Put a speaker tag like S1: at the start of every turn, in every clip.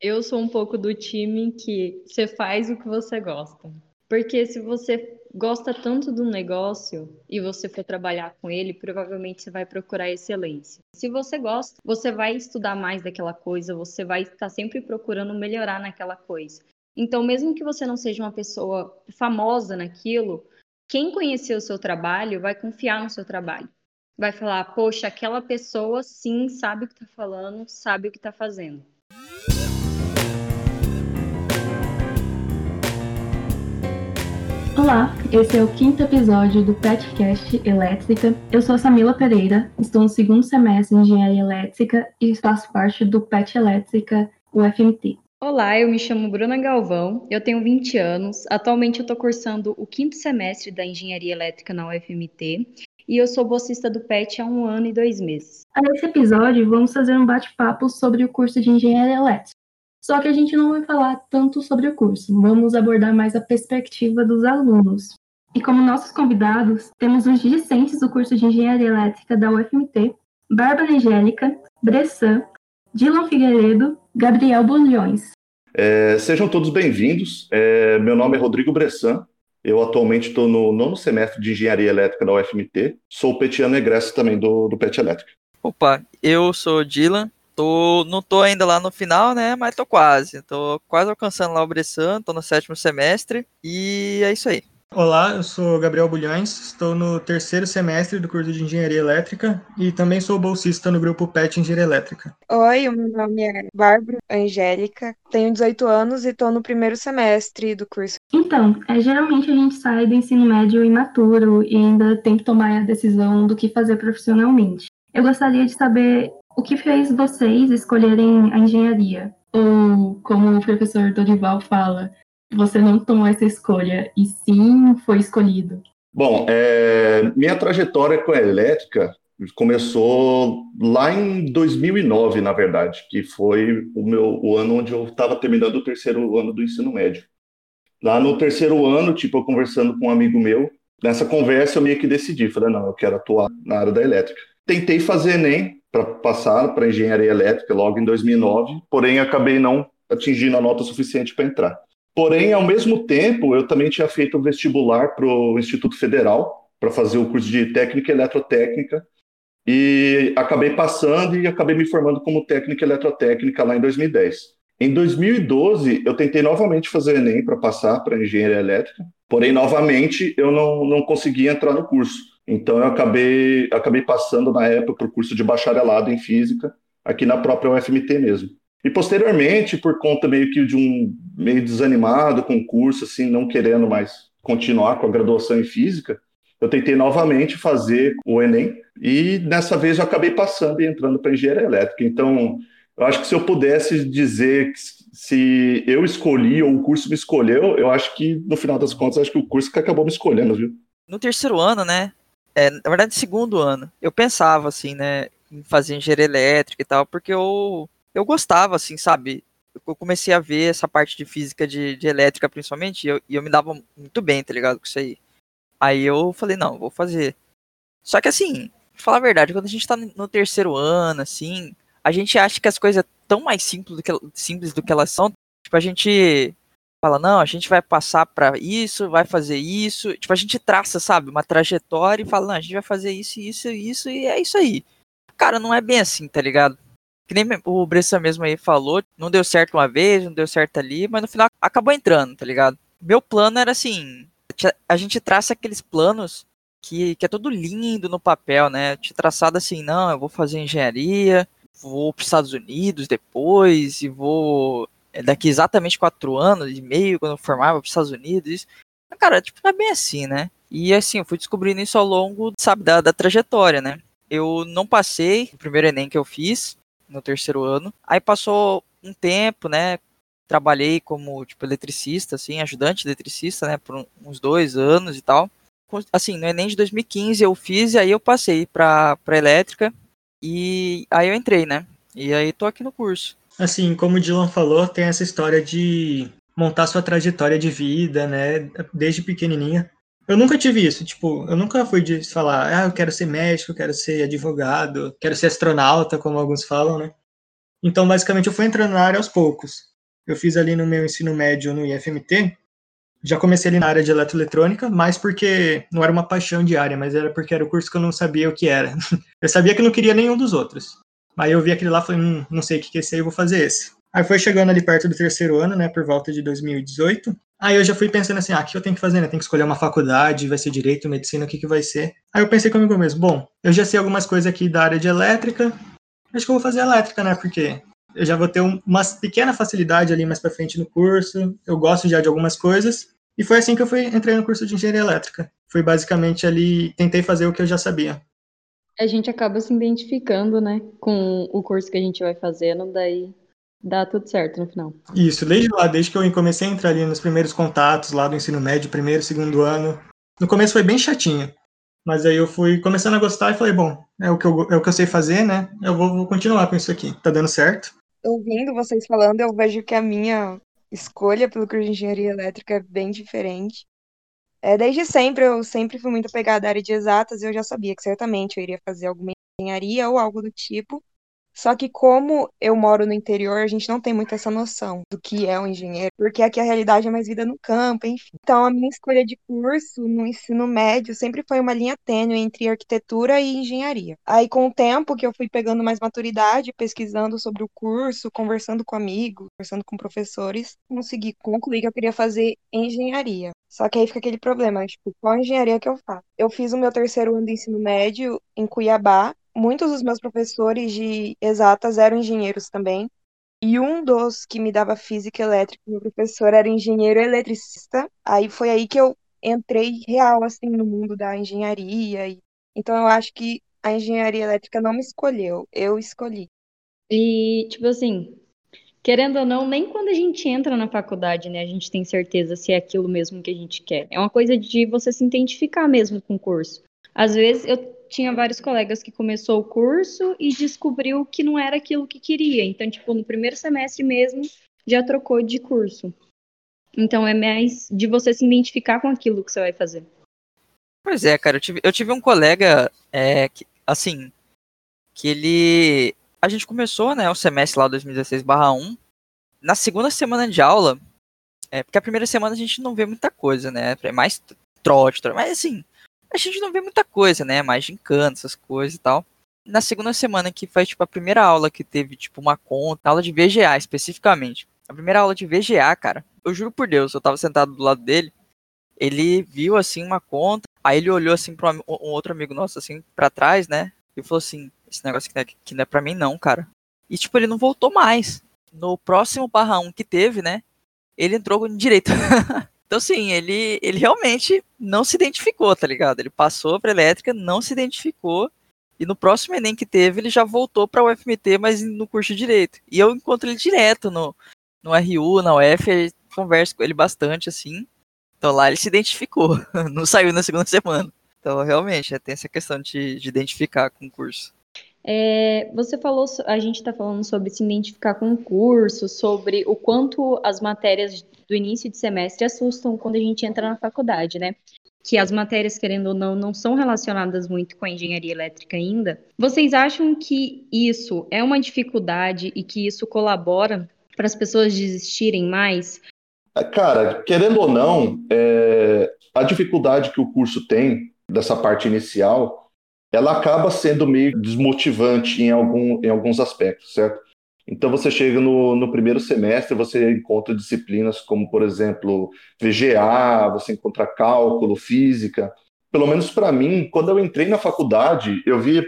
S1: Eu sou um pouco do time que você faz o que você gosta. Porque se você gosta tanto do negócio e você for trabalhar com ele, provavelmente você vai procurar excelência. Se você gosta, você vai estudar mais daquela coisa, você vai estar sempre procurando melhorar naquela coisa. Então, mesmo que você não seja uma pessoa famosa naquilo, quem conhecer o seu trabalho vai confiar no seu trabalho. Vai falar, poxa, aquela pessoa sim sabe o que está falando, sabe o que está fazendo.
S2: Olá, esse é o quinto episódio do PetCast Elétrica. Eu sou a Samila Pereira, estou no segundo semestre de Engenharia Elétrica e faço parte do PET Elétrica UFMT.
S1: Olá, eu me chamo Bruna Galvão, eu tenho 20 anos, atualmente eu estou cursando o quinto semestre da Engenharia Elétrica na UFMT e eu sou bolsista do PET há um ano e dois meses.
S2: Nesse episódio, vamos fazer um bate-papo sobre o curso de Engenharia Elétrica. Só que a gente não vai falar tanto sobre o curso, vamos abordar mais a perspectiva dos alunos. E como nossos convidados, temos os discentes do curso de Engenharia Elétrica da UFMT, Bárbara Angélica, Bressan, Dylan Figueiredo, Gabriel Bulhões.
S3: É, sejam todos bem-vindos. É, meu nome é Rodrigo Bressan. Eu atualmente estou no nono semestre de Engenharia Elétrica da UFMT. Sou petiano egresso também do, do PET Elétrica.
S4: Opa, eu sou Dylan, Tô, não tô ainda lá no final, né? Mas tô quase. Tô quase alcançando lá o Bressan, tô no sétimo semestre. E é isso aí.
S5: Olá, eu sou Gabriel Bulhões, estou no terceiro semestre do curso de Engenharia Elétrica e também sou bolsista no grupo PET Engenharia Elétrica.
S6: Oi, o meu nome é Bárbara Angélica, tenho 18 anos e estou no primeiro semestre do curso.
S2: Então, é, geralmente a gente sai do ensino médio imaturo e ainda tem que tomar a decisão do que fazer profissionalmente. Eu gostaria de saber o que fez vocês escolherem a engenharia? Ou, como o professor Dorival fala, você não tomou essa escolha e sim foi escolhido?
S3: Bom, é, minha trajetória com a elétrica começou lá em 2009, na verdade, que foi o meu o ano onde eu estava terminando o terceiro ano do ensino médio. Lá no terceiro ano, tipo, eu conversando com um amigo meu, nessa conversa eu meio que decidi, falei, não, eu quero atuar na área da elétrica. Tentei fazer ENEM, para passar para engenharia elétrica logo em 2009, porém acabei não atingindo a nota suficiente para entrar. Porém, ao mesmo tempo, eu também tinha feito o vestibular para o Instituto Federal para fazer o curso de técnica eletrotécnica e acabei passando e acabei me formando como técnica eletrotécnica lá em 2010. Em 2012, eu tentei novamente fazer Enem para passar para engenharia elétrica, porém, novamente, eu não, não consegui entrar no curso. Então eu acabei, acabei passando na época para o curso de bacharelado em física, aqui na própria UFMT mesmo. E posteriormente, por conta meio que de um meio desanimado com o curso, assim, não querendo mais continuar com a graduação em física, eu tentei novamente fazer o Enem e dessa vez eu acabei passando e entrando para engenharia elétrica. Então, eu acho que se eu pudesse dizer se eu escolhi ou o curso me escolheu, eu acho que no final das contas acho que o curso que acabou me escolhendo, viu?
S4: No terceiro ano, né, é, na verdade, segundo ano, eu pensava, assim, né, em fazer engenharia elétrica e tal, porque eu, eu gostava, assim, sabe? Eu comecei a ver essa parte de física de, de elétrica, principalmente, e eu, e eu me dava muito bem, tá ligado, com isso aí. Aí eu falei, não, vou fazer. Só que, assim, pra falar a verdade, quando a gente tá no terceiro ano, assim, a gente acha que as coisas tão mais simples do que, simples do que elas são. Tipo, a gente fala, não, a gente vai passar para isso, vai fazer isso. Tipo, a gente traça, sabe, uma trajetória e fala, não, a gente vai fazer isso, isso, isso, e é isso aí. Cara, não é bem assim, tá ligado? Que nem o Bressan mesmo aí falou, não deu certo uma vez, não deu certo ali, mas no final acabou entrando, tá ligado? Meu plano era assim, a gente traça aqueles planos que, que é todo lindo no papel, né? Tinha traçado assim, não, eu vou fazer engenharia, vou para os Estados Unidos depois e vou daqui exatamente quatro anos e meio, quando eu formava para os Estados Unidos. Isso. Cara, tipo, não é bem assim, né? E assim, eu fui descobrindo isso ao longo, sabe, da, da trajetória, né? Eu não passei o primeiro Enem que eu fiz no terceiro ano. Aí passou um tempo, né? Trabalhei como, tipo, eletricista, assim, ajudante eletricista, né? Por uns dois anos e tal. Assim, no Enem de 2015 eu fiz e aí eu passei para pra elétrica. E aí eu entrei, né? E aí tô aqui no curso.
S5: Assim, como o Dylan falou, tem essa história de montar sua trajetória de vida, né, desde pequenininha. Eu nunca tive isso, tipo, eu nunca fui de falar, ah, eu quero ser médico, quero ser advogado, quero ser astronauta, como alguns falam, né? Então, basicamente, eu fui entrando na área aos poucos. eu fiz ali no meu ensino médio no IFMT, já comecei ali na área de eletroeletrônica, mas porque não era uma paixão diária, mas era porque era o curso que eu não sabia o que era. Eu sabia que não queria nenhum dos outros. Aí eu vi aquele lá e falei, hum, não sei o que é esse aí, eu vou fazer esse. Aí foi chegando ali perto do terceiro ano, né, por volta de 2018. Aí eu já fui pensando assim, ah, o que eu tenho que fazer, né? Tenho que escolher uma faculdade, vai ser direito, medicina, o que que vai ser? Aí eu pensei comigo mesmo, bom, eu já sei algumas coisas aqui da área de elétrica, acho que eu vou fazer elétrica, né? Porque eu já vou ter uma pequena facilidade ali mais para frente no curso, eu gosto já de algumas coisas. E foi assim que eu fui entrei no curso de engenharia elétrica. Foi basicamente ali, tentei fazer o que eu já sabia.
S1: A gente acaba se identificando, né, com o curso que a gente vai fazendo, daí dá tudo certo no final.
S5: Isso, desde lá, desde que eu comecei a entrar ali nos primeiros contatos lá do ensino médio, primeiro, segundo ano. No começo foi bem chatinho, mas aí eu fui começando a gostar e falei, bom, é o que eu, é o que eu sei fazer, né? Eu vou, vou continuar com isso aqui. Tá dando certo?
S6: Ouvindo vocês falando, eu vejo que a minha escolha pelo curso de engenharia elétrica é bem diferente. É, desde sempre, eu sempre fui muito apegada à área de exatas e eu já sabia que certamente eu iria fazer alguma engenharia ou algo do tipo. Só que como eu moro no interior, a gente não tem muito essa noção do que é um engenheiro, porque aqui a realidade é mais vida no campo, enfim. Então a minha escolha de curso no ensino médio sempre foi uma linha tênue entre arquitetura e engenharia. Aí com o tempo que eu fui pegando mais maturidade, pesquisando sobre o curso, conversando com amigos, conversando com professores, consegui concluir que eu queria fazer engenharia. Só que aí fica aquele problema, tipo, qual engenharia que eu faço? Eu fiz o meu terceiro ano de ensino médio em Cuiabá, muitos dos meus professores de exatas eram engenheiros também. E um dos que me dava física elétrica, meu professor, era engenheiro eletricista. Aí foi aí que eu entrei real, assim, no mundo da engenharia. E... Então eu acho que a engenharia elétrica não me escolheu, eu escolhi.
S1: E, tipo assim, querendo ou não, nem quando a gente entra na faculdade, né, a gente tem certeza se é aquilo mesmo que a gente quer. É uma coisa de você se identificar mesmo com o curso. Às vezes eu tinha vários colegas que começou o curso e descobriu que não era aquilo que queria. Então, tipo, no primeiro semestre mesmo, já trocou de curso. Então, é mais de você se identificar com aquilo que você vai fazer.
S4: Pois é, cara, eu tive, eu tive um colega, é, que, assim, que ele. A gente começou, né, o semestre lá 2016/1. Na segunda semana de aula, é, porque a primeira semana a gente não vê muita coisa, né? É mais trote, mas assim, a gente não vê muita coisa, né? Mais encanto, essas coisas e tal. Na segunda semana, que foi tipo a primeira aula que teve, tipo, uma conta, aula de VGA especificamente. A primeira aula de VGA, cara, eu juro por Deus, eu tava sentado do lado dele, ele viu assim uma conta, aí ele olhou assim para um, um outro amigo nosso, assim, para trás, né? E falou assim: esse negócio aqui não, é, aqui não é pra mim, não, cara. E tipo, ele não voltou mais. No próximo barra 1 que teve, né? Ele entrou em direito. Então, assim, ele, ele realmente não se identificou, tá ligado? Ele passou para elétrica, não se identificou. E no próximo Enem que teve, ele já voltou para o UFMT, mas no curso de Direito. E eu encontro ele direto no, no RU, na UF, converso com ele bastante, assim. Então lá ele se identificou, não saiu na segunda semana. Então, realmente, é, tem essa questão de, de identificar com o curso.
S1: É, você falou, a gente está falando sobre se identificar com o curso, sobre o quanto as matérias do início de semestre assustam quando a gente entra na faculdade, né? Que as matérias, querendo ou não, não são relacionadas muito com a engenharia elétrica ainda. Vocês acham que isso é uma dificuldade e que isso colabora para as pessoas desistirem mais?
S3: É, cara, querendo ou não, é, a dificuldade que o curso tem dessa parte inicial, ela acaba sendo meio desmotivante em, algum, em alguns aspectos, certo? Então você chega no, no primeiro semestre, você encontra disciplinas como, por exemplo, VGA, você encontra cálculo, física. Pelo menos para mim, quando eu entrei na faculdade, eu vi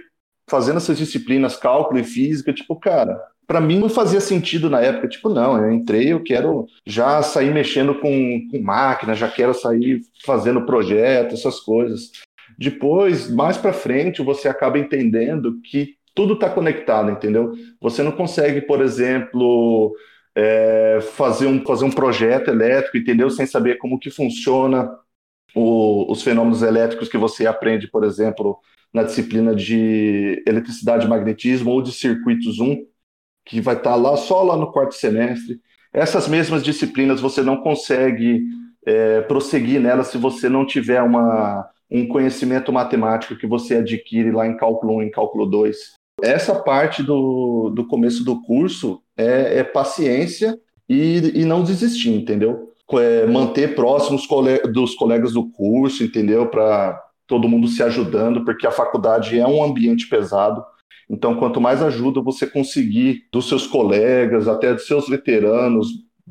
S3: fazendo essas disciplinas, cálculo e física, tipo, cara, para mim não fazia sentido na época. Tipo, não, eu entrei, eu quero já sair mexendo com, com máquina, já quero sair fazendo projeto, essas coisas. Depois, mais para frente, você acaba entendendo que tudo está conectado, entendeu? Você não consegue, por exemplo, é, fazer, um, fazer um projeto elétrico, entendeu? Sem saber como que funciona o, os fenômenos elétricos que você aprende, por exemplo, na disciplina de eletricidade e magnetismo ou de circuitos 1, que vai estar tá lá só lá no quarto semestre. Essas mesmas disciplinas você não consegue é, prosseguir nelas se você não tiver uma, um conhecimento matemático que você adquire lá em cálculo 1, em cálculo 2 essa parte do, do começo do curso é, é paciência e, e não desistir, entendeu? É, manter próximos dos colegas do curso, entendeu? Para todo mundo se ajudando, porque a faculdade é um ambiente pesado. Então, quanto mais ajuda você conseguir dos seus colegas, até dos seus veteranos,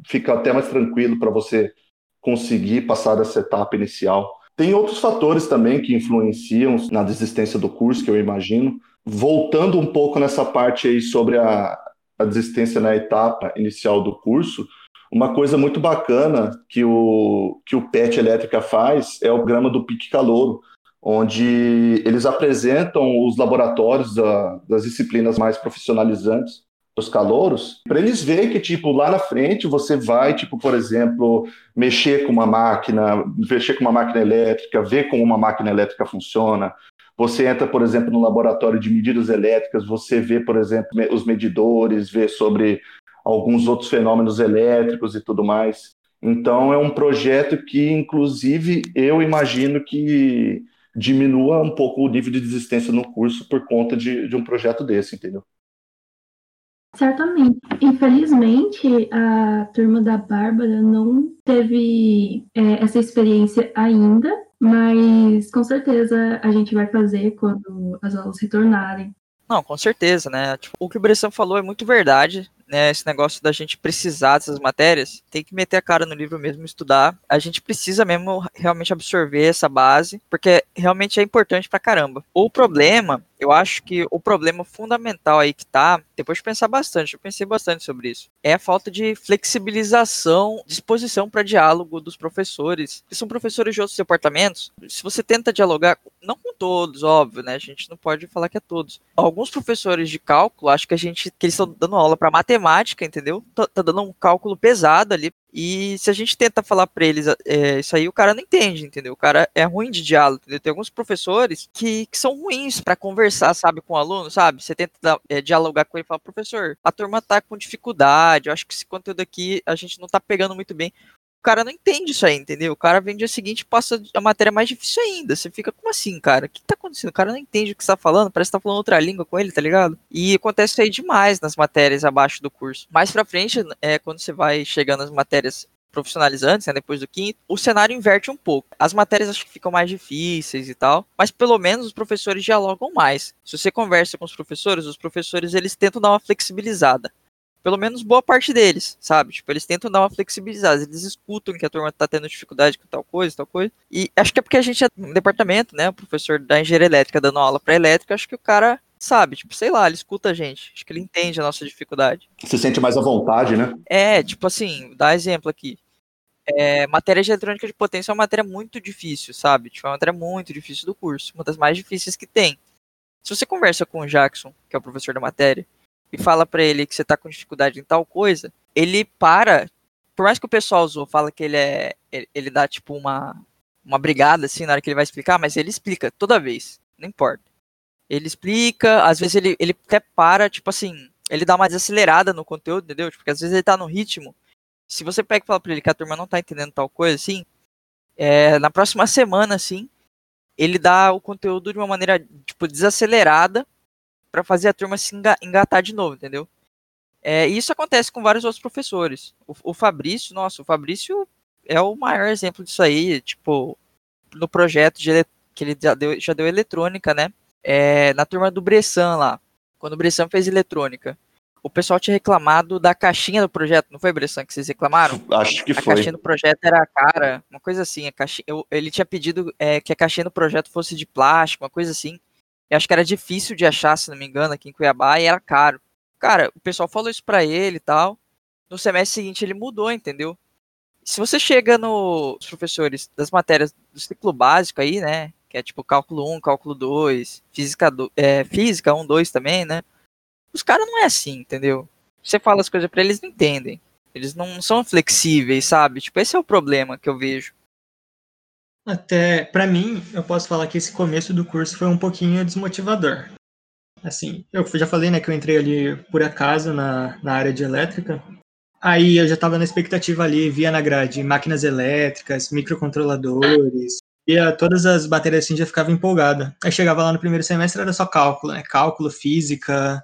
S3: fica até mais tranquilo para você conseguir passar dessa etapa inicial. Tem outros fatores também que influenciam na desistência do curso, que eu imagino. Voltando um pouco nessa parte aí sobre a, a desistência na etapa inicial do curso, uma coisa muito bacana que o, que o PET Elétrica faz é o programa do Pique Calouro, onde eles apresentam os laboratórios da, das disciplinas mais profissionalizantes os calouros, para eles verem que, tipo, lá na frente você vai, tipo, por exemplo, mexer com uma máquina, mexer com uma máquina elétrica, ver como uma máquina elétrica funciona. Você entra, por exemplo, no laboratório de medidas elétricas, você vê, por exemplo, os medidores, vê sobre alguns outros fenômenos elétricos e tudo mais. Então, é um projeto que, inclusive, eu imagino que diminua um pouco o nível de desistência no curso por conta de, de um projeto desse, entendeu?
S2: Certamente. Infelizmente, a turma da Bárbara não teve é, essa experiência ainda, mas com certeza a gente vai fazer quando as aulas retornarem.
S4: Não, com certeza, né? Tipo, o que o Bressan falou é muito verdade né, esse negócio da gente precisar dessas matérias, tem que meter a cara no livro mesmo, estudar. A gente precisa mesmo realmente absorver essa base, porque realmente é importante pra caramba. O problema, eu acho que o problema fundamental aí que tá, depois de pensar bastante, eu pensei bastante sobre isso, é a falta de flexibilização, disposição para diálogo dos professores, que são professores de outros departamentos. Se você tenta dialogar, não com todos, óbvio, né? A gente não pode falar que é todos. Alguns professores de cálculo, acho que a gente que eles estão dando aula para matemática entendeu? Tá, tá, dando um cálculo pesado ali. E se a gente tenta falar para eles é, isso aí, o cara não entende, entendeu? O cara é ruim de diálogo, entendeu? Tem alguns professores que, que são ruins para conversar, sabe, com o aluno, sabe? Você tenta é, dialogar com ele e fala, professor, a turma tá com dificuldade, eu acho que esse conteúdo aqui a gente não tá pegando muito bem o cara não entende isso aí, entendeu? O cara vem dia seguinte e passa a matéria mais difícil ainda. Você fica, como assim, cara? O que tá acontecendo? O cara não entende o que você tá falando, parece que tá falando outra língua com ele, tá ligado? E acontece isso aí demais nas matérias abaixo do curso. Mais pra frente, é quando você vai chegando nas matérias profissionalizantes, né, depois do quinto, o cenário inverte um pouco. As matérias acho que ficam mais difíceis e tal, mas pelo menos os professores dialogam mais. Se você conversa com os professores, os professores eles tentam dar uma flexibilizada pelo menos boa parte deles, sabe? Tipo, eles tentam dar uma flexibilizada, eles escutam que a turma tá tendo dificuldade com tal coisa, tal coisa. E acho que é porque a gente é um departamento, né? O professor da engenharia elétrica dando aula para elétrica, acho que o cara sabe, tipo, sei lá, ele escuta a gente, acho que ele entende a nossa dificuldade.
S3: Se sente mais à vontade, né?
S4: É, tipo assim, dá exemplo aqui. É, matéria de eletrônica de potência é uma matéria muito difícil, sabe? Tipo, é uma matéria muito difícil do curso, uma das mais difíceis que tem. Se você conversa com o Jackson, que é o professor da matéria, e fala para ele que você tá com dificuldade em tal coisa, ele para, por mais que o pessoal usou, fala que ele é, ele, ele dá tipo uma, uma brigada assim na hora que ele vai explicar, mas ele explica toda vez, não importa. Ele explica, às vezes ele, ele até para, tipo assim, ele dá uma desacelerada no conteúdo, entendeu? Tipo, porque às vezes ele tá no ritmo. Se você pega e fala pra ele que a turma não tá entendendo tal coisa, assim, é, na próxima semana, assim, ele dá o conteúdo de uma maneira, tipo, desacelerada para fazer a turma se engatar de novo, entendeu? É, e isso acontece com vários outros professores. O, o, Fabrício, nossa, o Fabrício é o maior exemplo disso aí, tipo, no projeto de, que ele já deu, já deu eletrônica, né? É, na turma do Bressan lá, quando o Bressan fez eletrônica. O pessoal tinha reclamado da caixinha do projeto, não foi, Bressan, que vocês reclamaram?
S3: Acho que
S4: a
S3: foi.
S4: A caixinha do projeto era cara, uma coisa assim. A caixinha, eu, ele tinha pedido é, que a caixinha do projeto fosse de plástico, uma coisa assim. Eu acho que era difícil de achar, se não me engano, aqui em Cuiabá, e era caro. Cara, o pessoal falou isso pra ele e tal. No semestre seguinte ele mudou, entendeu? Se você chega nos professores das matérias do ciclo básico aí, né? Que é tipo cálculo 1, cálculo 2, física, do, é, física 1, 2 também, né? Os caras não é assim, entendeu? Você fala as coisas para eles, não entendem. Eles não são flexíveis, sabe? Tipo, esse é o problema que eu vejo.
S5: Até, para mim, eu posso falar que esse começo do curso foi um pouquinho desmotivador. Assim, eu já falei, né, que eu entrei ali por acaso na, na área de elétrica. Aí eu já estava na expectativa ali, via na grade máquinas elétricas, microcontroladores, via todas as baterias assim, já ficava empolgada. Aí chegava lá no primeiro semestre, era só cálculo, né, cálculo, física,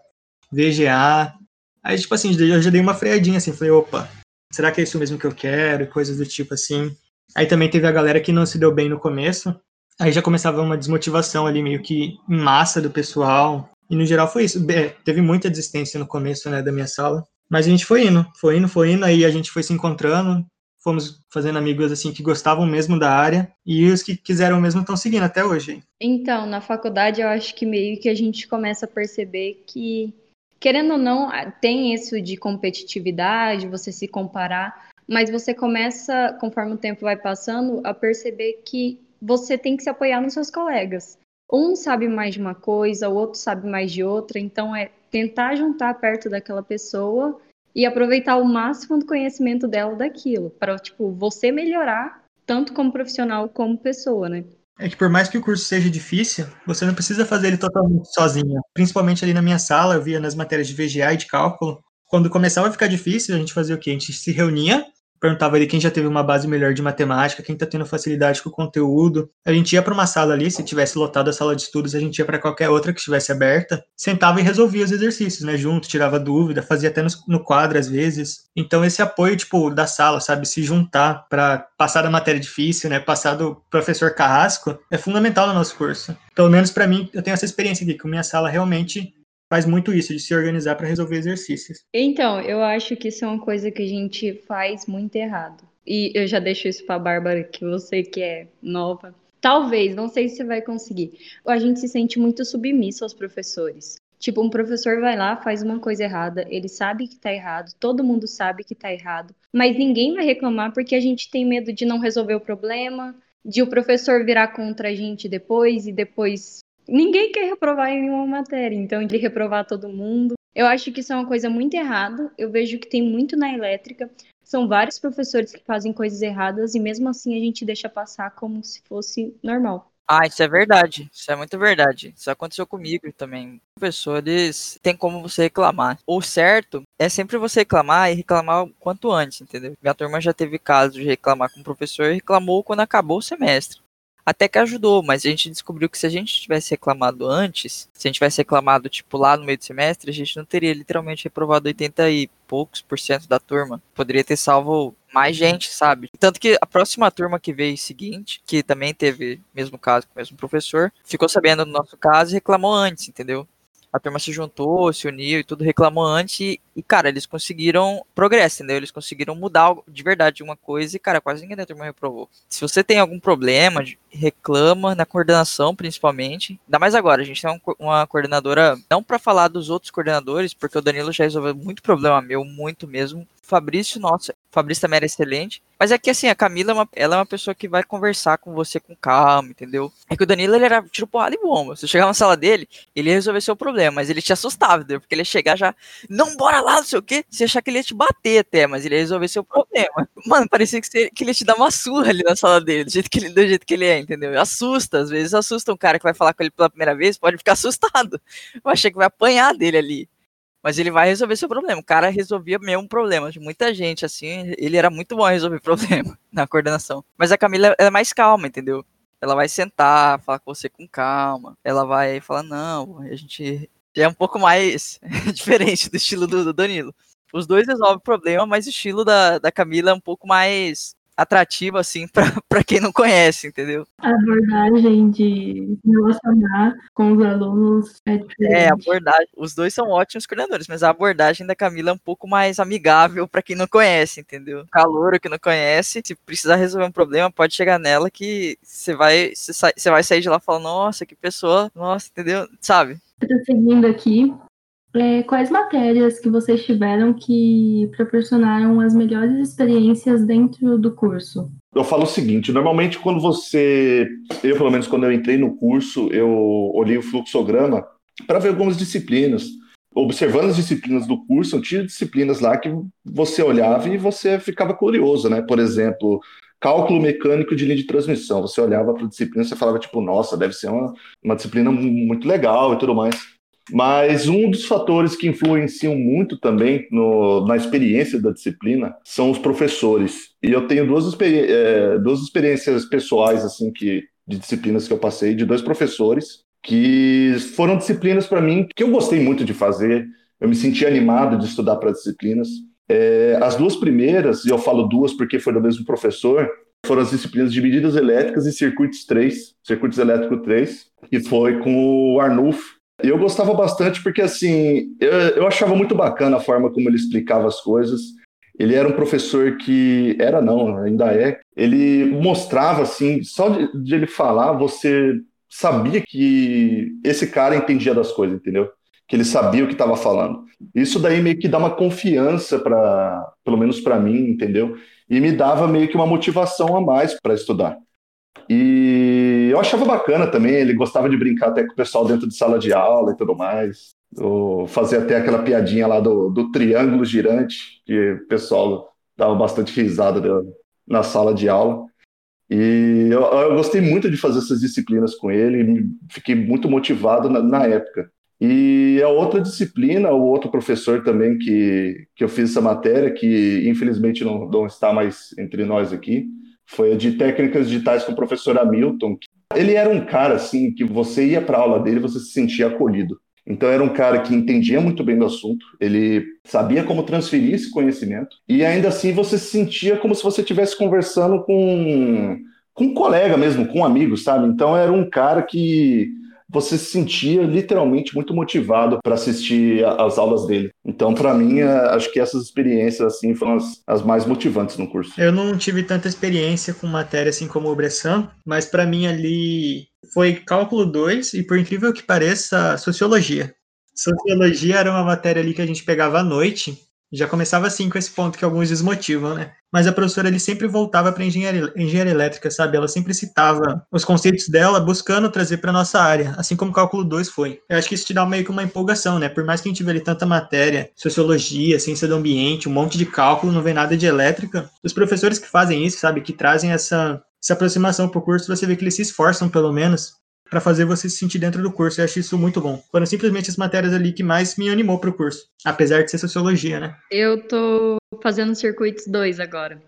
S5: VGA. Aí, tipo assim, eu já dei uma freadinha, assim, falei, opa, será que é isso mesmo que eu quero? Coisas do tipo assim. Aí também teve a galera que não se deu bem no começo. Aí já começava uma desmotivação ali, meio que em massa do pessoal. E no geral foi isso. É, teve muita desistência no começo, né, da minha sala. Mas a gente foi indo, foi indo, foi indo, aí a gente foi se encontrando, fomos fazendo amigos assim que gostavam mesmo da área e os que quiseram mesmo estão seguindo até hoje.
S1: Então, na faculdade eu acho que meio que a gente começa a perceber que querendo ou não, tem isso de competitividade, você se comparar, mas você começa, conforme o tempo vai passando, a perceber que você tem que se apoiar nos seus colegas. Um sabe mais de uma coisa, o outro sabe mais de outra, então é tentar juntar perto daquela pessoa e aproveitar o máximo do conhecimento dela daquilo, para tipo você melhorar tanto como profissional como pessoa, né?
S5: É que por mais que o curso seja difícil, você não precisa fazer ele totalmente sozinha. Principalmente ali na minha sala, eu via nas matérias de VGA e de cálculo. Quando começava a ficar difícil, a gente fazia o quê? A gente se reunia perguntava ali quem já teve uma base melhor de matemática, quem está tendo facilidade com o conteúdo. A gente ia para uma sala ali, se tivesse lotado a sala de estudos, a gente ia para qualquer outra que estivesse aberta, sentava e resolvia os exercícios, né, junto, tirava dúvida, fazia até no, no quadro às vezes. Então esse apoio, tipo, da sala, sabe, se juntar para passar da matéria difícil, né, passar do professor carrasco, é fundamental no nosso curso. Pelo menos para mim, eu tenho essa experiência aqui, que minha sala realmente faz muito isso, de se organizar para resolver exercícios.
S1: Então, eu acho que isso é uma coisa que a gente faz muito errado. E eu já deixo isso para Bárbara, que você que é nova. Talvez, não sei se você vai conseguir. A gente se sente muito submisso aos professores. Tipo, um professor vai lá, faz uma coisa errada, ele sabe que tá errado, todo mundo sabe que tá errado, mas ninguém vai reclamar porque a gente tem medo de não resolver o problema, de o professor virar contra a gente depois e depois ninguém quer reprovar em nenhuma matéria, então ele reprovar todo mundo. Eu acho que isso é uma coisa muito errada. Eu vejo que tem muito na elétrica. São vários professores que fazem coisas erradas e mesmo assim a gente deixa passar como se fosse normal.
S4: Ah, isso é verdade. Isso é muito verdade. Isso aconteceu comigo também. Professores tem como você reclamar. O certo é sempre você reclamar e reclamar o quanto antes, entendeu? Minha turma já teve caso de reclamar com o professor e reclamou quando acabou o semestre até que ajudou, mas a gente descobriu que se a gente tivesse reclamado antes, se a gente tivesse reclamado, tipo, lá no meio do semestre, a gente não teria literalmente reprovado 80 e poucos por cento da turma. Poderia ter salvo mais gente, sabe? Tanto que a próxima turma que veio seguinte, que também teve mesmo caso com o mesmo professor, ficou sabendo do nosso caso e reclamou antes, entendeu? A turma se juntou, se uniu e tudo, reclamou antes e, e, cara, eles conseguiram progresso, entendeu? Eles conseguiram mudar de verdade uma coisa e, cara, quase ninguém da turma reprovou. Se você tem algum problema, reclama na coordenação, principalmente. Ainda mais agora, a gente tem uma coordenadora, não para falar dos outros coordenadores, porque o Danilo já resolveu muito problema meu, muito mesmo. Fabrício, nossa, Fabrício também era excelente. Mas é que assim, a Camila, é uma, ela é uma pessoa que vai conversar com você com calma, entendeu? É que o Danilo, ele era tiro porrada e bomba. Se você chegar na sala dele, ele ia resolver seu problema, mas ele te assustava, entendeu? Porque ele ia chegar já, não, bora lá, não sei o quê. Você achar que ele ia te bater até, mas ele ia resolver seu problema. Mano, parecia que, você, que ele ia te dar uma surra ali na sala dele, do jeito que ele, do jeito que ele é, entendeu? Assusta, às vezes assusta um cara que vai falar com ele pela primeira vez, pode ficar assustado. Eu achei que vai apanhar dele ali. Mas ele vai resolver seu problema. O cara resolvia mesmo problema de muita gente, assim. Ele era muito bom a resolver problema na coordenação. Mas a Camila é mais calma, entendeu? Ela vai sentar, falar com você com calma. Ela vai falar, não, a gente é um pouco mais diferente do estilo do, do Danilo. Os dois resolvem o problema, mas o estilo da, da Camila é um pouco mais atrativo, assim, para quem não conhece, entendeu?
S2: A abordagem de relacionar com os alunos é diferente.
S4: É, a abordagem. Os dois são ótimos coordenadores, mas a abordagem da Camila é um pouco mais amigável para quem não conhece, entendeu? Calor que não conhece, se precisar resolver um problema, pode chegar nela que você vai, você vai sair de lá e falar, nossa, que pessoa, nossa, entendeu? Sabe?
S2: Seguindo aqui, é, quais matérias que vocês tiveram que proporcionaram as melhores experiências dentro do curso?
S3: Eu falo o seguinte, normalmente quando você, eu pelo menos quando eu entrei no curso, eu olhei o fluxograma para ver algumas disciplinas. Observando as disciplinas do curso, tinha disciplinas lá que você olhava e você ficava curioso, né? Por exemplo, cálculo mecânico de linha de transmissão. Você olhava para a disciplina e falava, tipo, nossa, deve ser uma, uma disciplina muito legal e tudo mais. Mas um dos fatores que influenciam muito também no, na experiência da disciplina são os professores. E eu tenho duas, experi é, duas experiências pessoais assim que de disciplinas que eu passei de dois professores que foram disciplinas para mim que eu gostei muito de fazer. Eu me senti animado de estudar para disciplinas. É, as duas primeiras, e eu falo duas porque foi do mesmo professor, foram as disciplinas de medidas elétricas e circuitos 3, circuitos elétricos 3, que foi com o Arnulfo. Eu gostava bastante porque, assim, eu, eu achava muito bacana a forma como ele explicava as coisas. Ele era um professor que era não, ainda é. Ele mostrava assim, só de, de, ele falar, você sabia que esse cara entendia das coisas, entendeu? Que ele sabia o que estava falando. Isso daí meio que dá uma confiança para, pelo menos para mim, entendeu? E me dava meio que uma motivação a mais para estudar. E eu achava bacana também, ele gostava de brincar até com o pessoal dentro de sala de aula e tudo mais. Eu fazia até aquela piadinha lá do, do triângulo girante, que o pessoal dava bastante risada na sala de aula. E eu, eu, gostei muito de fazer essas disciplinas com ele, fiquei muito motivado na, na, época. E a outra disciplina, o outro professor também que, que eu fiz essa matéria, que infelizmente não, não está mais entre nós aqui, foi a de técnicas digitais com o professor Hamilton. Ele era um cara assim que você ia para a aula dele, você se sentia acolhido. Então era um cara que entendia muito bem do assunto, ele sabia como transferir esse conhecimento e ainda assim você se sentia como se você estivesse conversando com com um colega mesmo, com um amigo, sabe? Então era um cara que você se sentia literalmente muito motivado para assistir às aulas dele. Então, para mim, é, acho que essas experiências assim foram as, as, mais motivantes no curso.
S5: Eu não tive tanta experiência com matéria assim como o Bressan, mas para mim ali foi cálculo 2 e por incrível que pareça, sociologia. Sociologia era uma matéria ali que a gente pegava à noite já começava assim com esse ponto que alguns desmotivam, né? Mas a professora ele sempre voltava para engenharia, engenharia elétrica, sabe? Ela sempre citava os conceitos dela, buscando trazer para nossa área, assim como o cálculo 2 foi. Eu acho que isso te dá meio que uma empolgação, né? Por mais que a gente vê ali tanta matéria, sociologia, ciência do ambiente, um monte de cálculo, não vê nada de elétrica. Os professores que fazem isso, sabe? Que trazem essa essa aproximação para o curso, você vê que eles se esforçam, pelo menos, para fazer você se sentir dentro do curso. Eu acho isso muito bom. Foram simplesmente as matérias ali que mais me animou para o curso, apesar de ser sociologia, né?
S1: Eu tô fazendo circuitos 2 agora.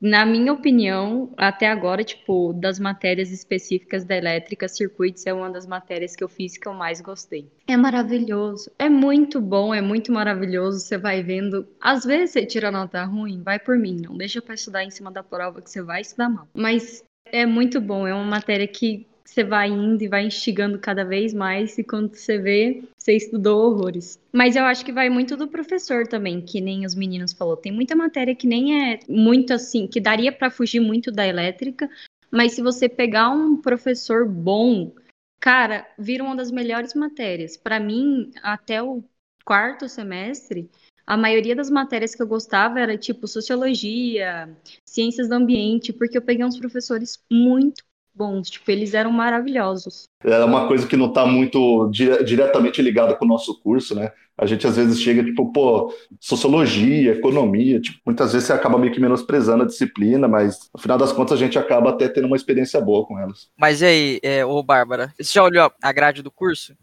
S1: Na minha opinião, até agora, tipo, das matérias específicas da elétrica, circuitos é uma das matérias que eu fiz que eu mais gostei. É maravilhoso, é muito bom, é muito maravilhoso. Você vai vendo. Às vezes você tira nota ruim, vai por mim, não deixa para estudar em cima da prova que você vai estudar mal. Mas é muito bom, é uma matéria que você vai indo e vai instigando cada vez mais, e quando você vê, você estudou horrores. Mas eu acho que vai muito do professor também, que nem os meninos falou. Tem muita matéria que nem é muito assim, que daria para fugir muito da elétrica, mas se você pegar um professor bom, cara, vira uma das melhores matérias. Para mim, até o quarto semestre, a maioria das matérias que eu gostava era tipo sociologia, ciências do ambiente, porque eu peguei uns professores muito bons, tipo, eles eram maravilhosos.
S3: É uma coisa que não está muito dire diretamente ligada com o nosso curso, né? A gente às vezes chega, tipo, pô, sociologia, economia, tipo, muitas vezes você acaba meio que menosprezando a disciplina, mas no final das contas a gente acaba até tendo uma experiência boa com elas.
S4: Mas e aí, é, ô Bárbara, você já olhou a grade do curso?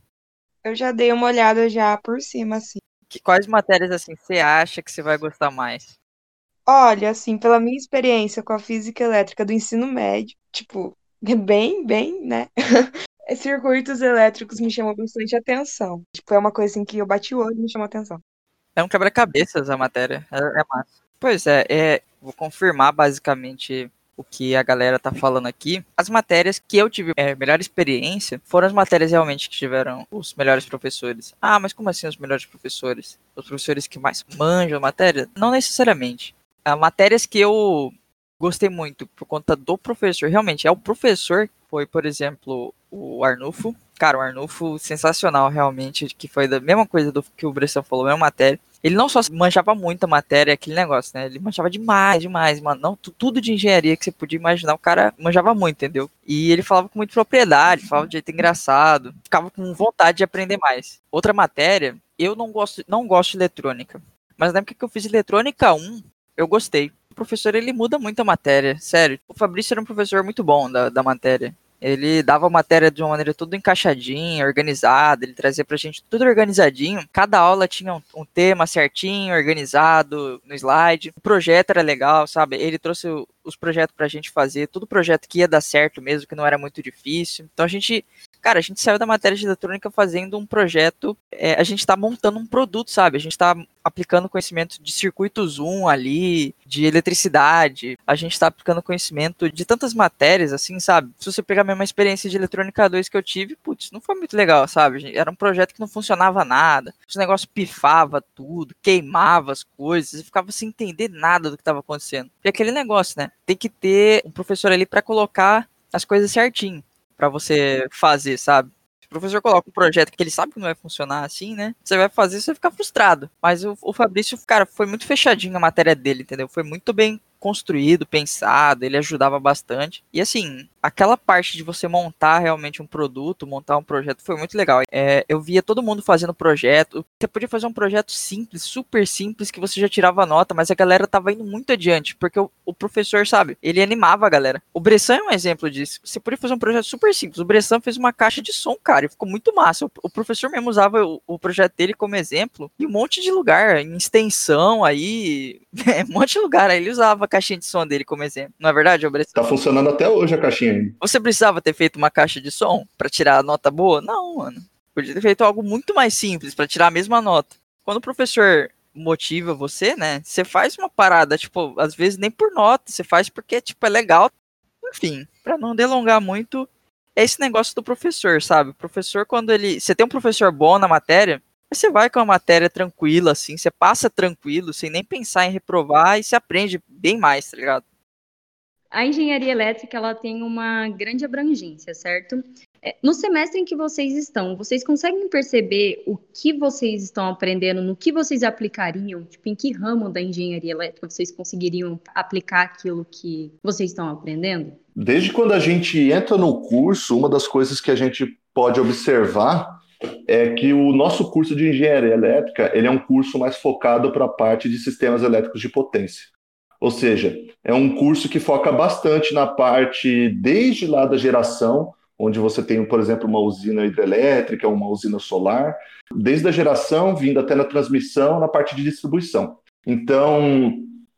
S6: Eu já dei uma olhada já por cima, assim.
S4: Que, quais matérias, assim, você acha que você vai gostar mais?
S6: Olha, assim, pela minha experiência com a física elétrica do ensino médio, tipo, bem, bem, né? Circuitos elétricos me chamou bastante atenção. Tipo, é uma coisa assim que eu bati o olho e me chamou atenção.
S4: É um quebra-cabeças a matéria. É, é massa. Pois é, é, vou confirmar basicamente o que a galera tá falando aqui. As matérias que eu tive é, melhor experiência foram as matérias realmente que tiveram os melhores professores. Ah, mas como assim os melhores professores? Os professores que mais manjam a matéria? Não necessariamente. As matérias que eu gostei muito por conta do professor. Realmente, é o professor, foi, por exemplo, o Arnulfo. Cara, o Arnulfo, sensacional, realmente, que foi da mesma coisa do que o Bressan falou, a mesma matéria. Ele não só manchava muita matéria, aquele negócio, né? Ele manchava demais, demais, mano. Não, tudo de engenharia que você podia imaginar, o cara manjava muito, entendeu? E ele falava com muita propriedade, falava de jeito engraçado, ficava com vontade de aprender mais. Outra matéria, eu não gosto, não gosto de eletrônica. Mas na época que eu fiz eletrônica 1, eu gostei professor ele muda muito a matéria, sério. O Fabrício era um professor muito bom da, da matéria. Ele dava a matéria de uma maneira tudo encaixadinha, organizada, ele trazia pra gente tudo organizadinho. Cada aula tinha um, um, tema certinho, organizado no slide. O projeto era legal, sabe? Ele trouxe os projetos pra gente fazer, todo projeto que ia dar certo mesmo, que não era muito difícil. Então a gente Cara, a gente saiu da matéria de eletrônica fazendo um projeto, é, a gente está montando um produto, sabe? A gente está aplicando conhecimento de circuito zoom ali, de eletricidade, a gente está aplicando conhecimento de tantas matérias, assim, sabe? Se você pegar a mesma experiência de eletrônica 2 que eu tive, putz, não foi muito legal, sabe? Era um projeto que não funcionava nada, os negócios pifava tudo, queimava as coisas, ficava sem entender nada do que estava acontecendo. E aquele negócio, né? Tem que ter um professor ali para colocar as coisas certinho para você fazer, sabe? Se o professor coloca um projeto que ele sabe que não vai funcionar assim, né? Você vai fazer, você vai ficar frustrado. Mas o, o Fabrício, cara, foi muito fechadinho a matéria dele, entendeu? Foi muito bem construído, pensado, ele ajudava bastante. E assim, aquela parte de você montar realmente um produto, montar um projeto, foi muito legal. É, eu via todo mundo fazendo projeto. Você podia fazer um projeto simples, super simples, que você já tirava nota, mas a galera tava indo muito adiante, porque o, o professor, sabe, ele animava a galera. O Bressan é um exemplo disso. Você podia fazer um projeto super simples. O Bressan fez uma caixa de som, cara, e ficou muito massa. O, o professor mesmo usava o, o, projeto dele como exemplo, e um monte de lugar, em extensão aí, um monte de lugar aí ele usava a caixinha de som dele como exemplo. Não é verdade, Bressan?
S3: Tá funcionando até hoje a caixinha
S4: você precisava ter feito uma caixa de som para tirar a nota boa? Não, mano. Podia ter feito algo muito mais simples para tirar a mesma nota. Quando o professor motiva você, né? Você faz uma parada, tipo, às vezes nem por nota, você faz porque, tipo, é legal. Enfim, para não delongar muito, é esse negócio do professor, sabe? O professor, quando ele. Você tem um professor bom na matéria, você vai com a matéria tranquila, assim, você passa tranquilo, sem nem pensar em reprovar e se aprende bem mais, tá ligado?
S1: a engenharia elétrica ela tem uma grande abrangência, certo? É, no semestre em que vocês estão, vocês conseguem perceber o que vocês estão aprendendo, no que vocês aplicariam, tipo, em que ramo da engenharia elétrica vocês conseguiriam aplicar aquilo que vocês estão aprendendo?
S3: Desde quando a gente entra no curso, uma das coisas que a gente pode observar é que o nosso curso de engenharia elétrica ele é um curso mais focado para a parte de sistemas elétricos de potência. Ou seja, é um curso que foca bastante na parte desde lá da geração, onde você tem, por exemplo, uma usina hidrelétrica, uma usina solar, desde a geração, vindo até na transmissão, na parte de distribuição. Então,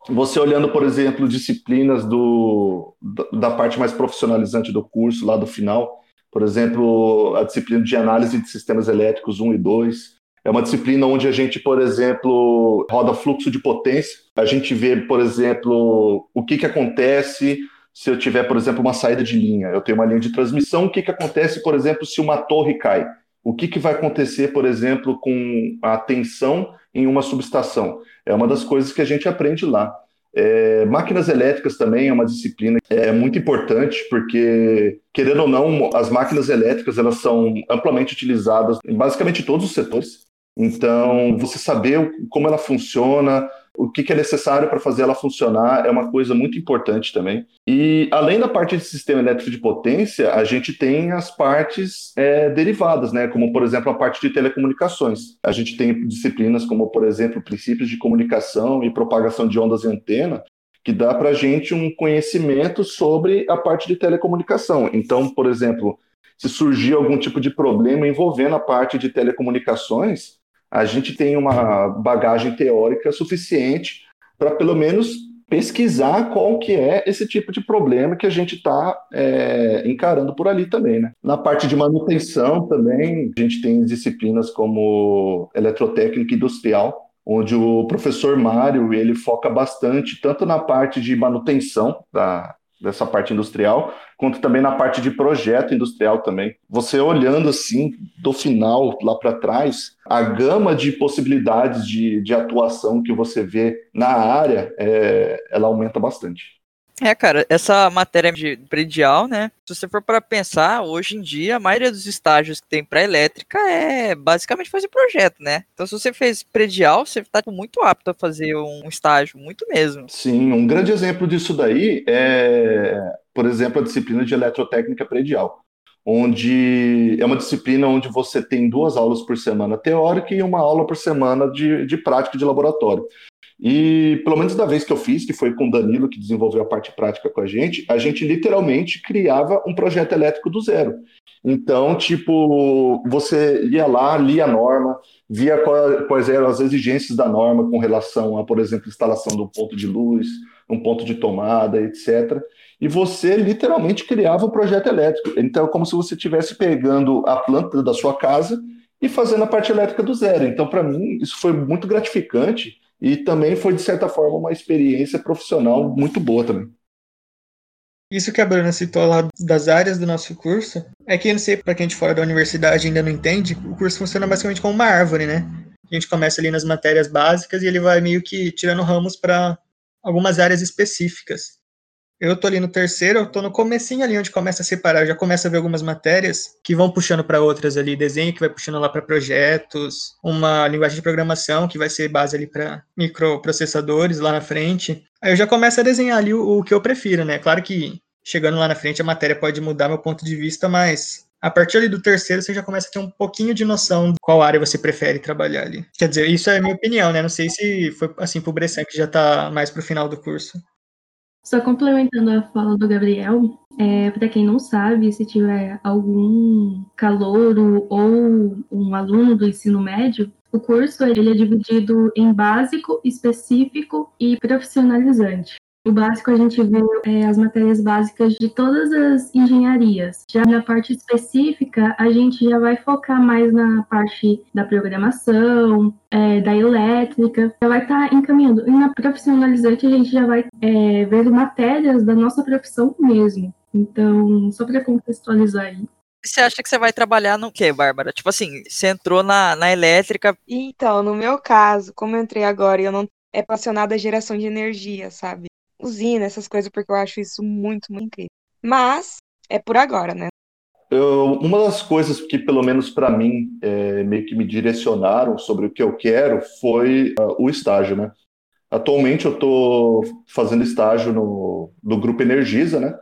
S3: você olhando, por exemplo, disciplinas do, da parte mais profissionalizante do curso, lá do final, por exemplo, a disciplina de análise de sistemas elétricos 1 e 2, é uma disciplina onde a gente, por exemplo, roda fluxo de potência. A gente vê, por exemplo, o que, que acontece se eu tiver, por exemplo, uma saída de linha. Eu tenho uma linha de transmissão. O que, que acontece, por exemplo, se uma torre cai? O que, que vai acontecer, por exemplo, com a tensão em uma subestação? É uma das coisas que a gente aprende lá. É, máquinas elétricas também é uma disciplina é muito importante porque, querendo ou não, as máquinas elétricas elas são amplamente utilizadas em basicamente todos os setores. Então, você saber como ela funciona, o que, é necessário para fazer ela funcionar é uma coisa muito importante também. E além da parte de sistema elétrico de potência, a gente tem as partes é, derivadas, né? Como por exemplo a parte de telecomunicações. A gente tem disciplinas como por exemplo princípios de comunicação e propagação de ondas e antena, que dá para a gente um conhecimento sobre a parte de telecomunicação. Então, por exemplo, se surgir algum tipo de problema envolvendo a parte de telecomunicações, a gente tem uma bagagem teórica suficiente para pelo menos pesquisar qual que é esse tipo de problema que a gente está é, encarando por ali também, né? Na parte de manutenção também, a gente tem disciplinas como eletrotécnica industrial, onde o professor Mário ele foca bastante tanto na parte de manutenção da, dessa parte industrial, quanto também na parte de projeto industrial também. Você olhando assim do final lá para trás, a gama de possibilidades de, de atuação que você vê na área, é, ela aumenta bastante.
S4: É, cara, essa matéria de predial, né? Se você for para pensar, hoje em dia, a maioria dos estágios que tem para elétrica é basicamente fazer projeto, né? Então, se você fez predial, você está muito apto a fazer um estágio, muito mesmo.
S3: Sim, um grande exemplo disso daí é, por exemplo, a disciplina de eletrotécnica predial, onde é uma disciplina onde você tem duas aulas por semana teórica e uma aula por semana de, de prática de laboratório. E pelo menos da vez que eu fiz, que foi com o Danilo, que desenvolveu a parte prática com a gente, a gente literalmente criava um projeto elétrico do zero. Então, tipo, você ia lá, lia a norma, via quais eram as exigências da norma com relação a, por exemplo, instalação do ponto de luz, um ponto de tomada, etc. E você literalmente criava o projeto elétrico. Então, é como se você estivesse pegando a planta da sua casa e fazendo a parte elétrica do zero. Então, para mim, isso foi muito gratificante e também foi, de certa forma, uma experiência profissional muito boa também.
S5: Isso que a Bruna citou lá das áreas do nosso curso, é que, eu não sei, para quem de fora da universidade ainda não entende, o curso funciona basicamente como uma árvore, né? A gente começa ali nas matérias básicas e ele vai meio que tirando ramos para algumas áreas específicas. Eu tô ali no terceiro, eu tô no comecinho ali onde começa a separar, já começa a ver algumas matérias que vão puxando para outras ali, desenho que vai puxando lá para projetos, uma linguagem de programação que vai ser base ali para microprocessadores lá na frente. Aí eu já começo a desenhar ali o, o que eu prefiro, né? Claro que chegando lá na frente a matéria pode mudar meu ponto de vista, mas a partir ali do terceiro você já começa a ter um pouquinho de noção de qual área você prefere trabalhar ali. Quer dizer, isso é a minha opinião, né? Não sei se foi assim pro Bressan, que já tá mais pro final do curso.
S2: Só complementando a fala do Gabriel, é, para quem não sabe, se tiver algum calouro ou um aluno do ensino médio, o curso ele é dividido em básico, específico e profissionalizante. O básico a gente vê é, as matérias básicas de todas as engenharias. Já na parte específica, a gente já vai focar mais na parte da programação, é, da elétrica, já vai estar tá encaminhando. E na profissionalizante, a gente já vai é, ver matérias da nossa profissão mesmo. Então, só para contextualizar aí.
S4: Você acha que você vai trabalhar no quê, Bárbara? Tipo assim, você entrou na, na elétrica.
S6: Então, no meu caso, como eu entrei agora e eu não é apaixonada a geração de energia, sabe? Usina, essas coisas, porque eu acho isso muito, muito incrível. Mas é por agora, né?
S3: Eu, uma das coisas que, pelo menos para mim, é, meio que me direcionaram sobre o que eu quero foi uh, o estágio, né? Atualmente eu estou fazendo estágio no, no Grupo Energisa, né?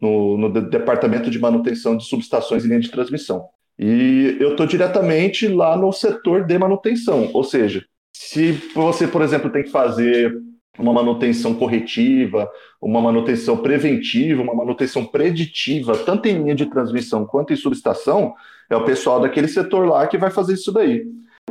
S3: No, no Departamento de Manutenção de Subestações e Linha de Transmissão. E eu estou diretamente lá no setor de manutenção, ou seja, se você, por exemplo, tem que fazer uma manutenção corretiva, uma manutenção preventiva, uma manutenção preditiva, tanto em linha de transmissão quanto em subestação, é o pessoal daquele setor lá que vai fazer isso daí.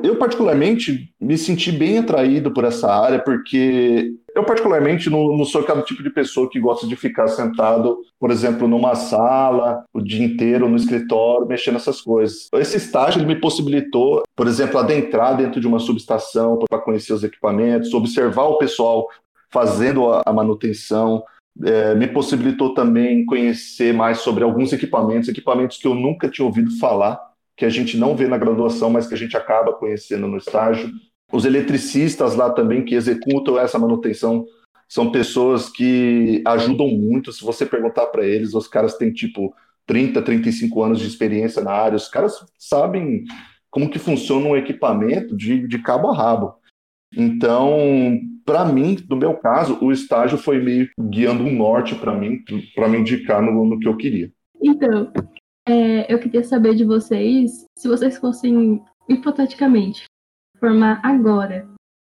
S3: Eu, particularmente, me senti bem atraído por essa área, porque eu, particularmente, não, não, sou aquele tipo de pessoa que gosta de ficar sentado, por exemplo, numa sala o dia inteiro, no escritório, mexendo nessas coisas. Esse estágio me possibilitou, por exemplo, adentrar dentro de uma subestação para conhecer os equipamentos, observar o pessoal fazendo a, a manutenção, é, me possibilitou também conhecer mais sobre alguns equipamentos, equipamentos que eu nunca tinha ouvido falar que a gente não vê na graduação, mas que a gente acaba conhecendo no estágio. Os eletricistas lá também que executam essa manutenção são pessoas que ajudam muito. Se você perguntar para eles, os caras têm tipo 30, 35 anos de experiência na área, os caras sabem como que funciona um equipamento de, de cabo a rabo. Então, para mim, no meu caso, o estágio foi meio guiando um norte para mim, para me indicar no, no que eu queria.
S2: Então, é, eu queria saber de vocês, se vocês fossem, hipoteticamente, formar agora,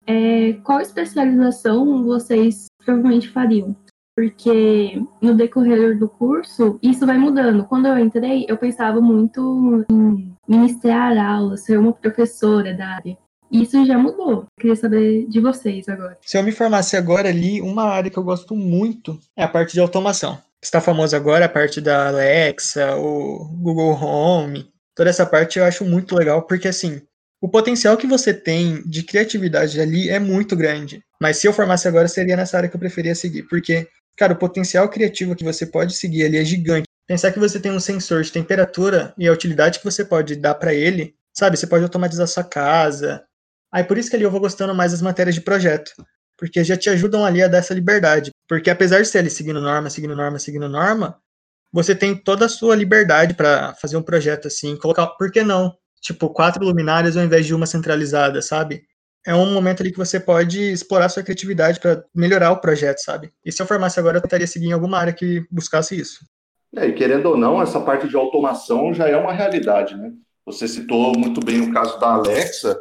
S2: é, qual especialização vocês provavelmente fariam? Porque no decorrer do curso, isso vai mudando. Quando eu entrei, eu pensava muito em ministrar aulas, ser uma professora da área. Isso já mudou. Queria saber de vocês agora.
S5: Se eu me formasse agora ali, uma área que eu gosto muito é a parte de automação está famoso agora, a parte da Alexa, o Google Home, toda essa parte eu acho muito legal, porque assim, o potencial que você tem de criatividade ali é muito grande. Mas se eu formasse agora, seria nessa área que eu preferia seguir, porque, cara, o potencial criativo que você pode seguir ali é gigante. Pensar que você tem um sensor de temperatura e a utilidade que você pode dar para ele, sabe? Você pode automatizar sua casa. Aí por isso que ali eu vou gostando mais das matérias de projeto porque já te ajudam ali a dar essa liberdade. Porque apesar de ser ali seguindo norma, seguindo norma, seguindo norma, você tem toda a sua liberdade para fazer um projeto assim, colocar, por que não? Tipo, quatro luminárias ao invés de uma centralizada, sabe? É um momento ali que você pode explorar sua criatividade para melhorar o projeto, sabe? E se eu formasse agora, eu tentaria seguir em alguma área que buscasse isso.
S3: É, e querendo ou não, essa parte de automação já é uma realidade, né? Você citou muito bem o caso da Alexa,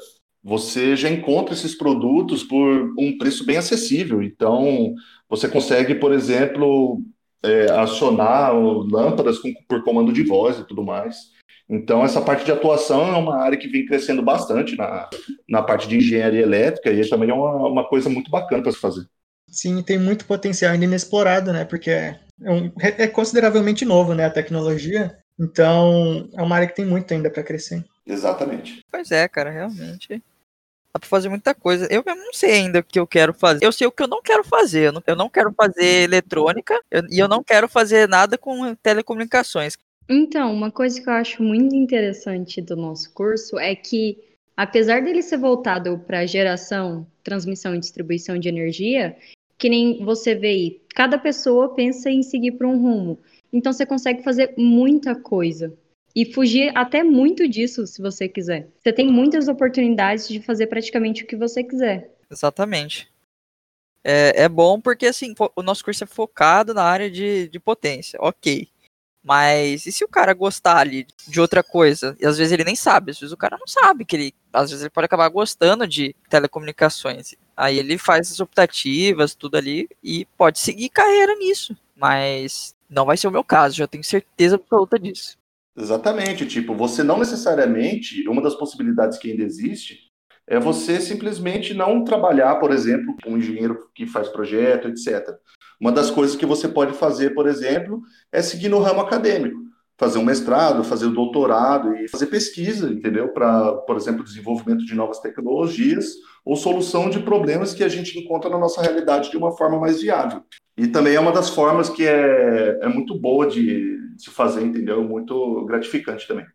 S3: você já encontra esses produtos por um preço bem acessível. Então, você consegue, por exemplo, é, acionar lâmpadas com, por comando de voz e tudo mais. Então, essa parte de atuação é uma área que vem crescendo bastante na, na parte de engenharia elétrica e também é uma, uma coisa muito bacana para se fazer.
S5: Sim, tem muito potencial ainda inexplorado, né? Porque é, um, é consideravelmente novo, né? A tecnologia. Então, é uma área que tem muito ainda para crescer.
S3: Exatamente.
S4: Pois é, cara, realmente. Dá pra fazer muita coisa. Eu mesmo não sei ainda o que eu quero fazer. Eu sei o que eu não quero fazer. Eu não, quero fazer eletrônica eu, e eu não quero fazer nada com telecomunicações.
S1: Então, uma coisa que eu acho muito interessante do nosso curso é que, apesar dele ser voltado para geração, transmissão e distribuição de energia, que nem você vê aí, cada pessoa pensa em seguir para um rumo. Então, você consegue fazer muita coisa e fugir até muito disso, se você quiser. Você tem muitas oportunidades de fazer praticamente o que você quiser.
S4: Exatamente. É, é bom porque, assim, o nosso curso é focado na área de, de potência, ok. Mas e se o cara gostar ali de outra coisa? E às vezes ele nem sabe, às vezes o cara não sabe que ele. Às vezes ele pode acabar gostando de telecomunicações. Aí ele faz as optativas, tudo ali, e pode seguir carreira nisso. Mas não vai ser o meu caso, já tenho certeza absoluta disso.
S3: Exatamente, tipo, você não necessariamente, uma das possibilidades que ainda existe é você simplesmente não trabalhar, por exemplo, com um engenheiro que faz projeto, etc. Uma das coisas que você pode fazer, por exemplo, é seguir no ramo acadêmico, fazer um mestrado, fazer um doutorado e fazer pesquisa, entendeu? Para, por exemplo, desenvolvimento de novas tecnologias ou solução de problemas que a gente encontra na nossa realidade de uma forma mais viável. E também é uma das formas que é, é muito boa de, se fazer, entendeu? Muito gratificante também.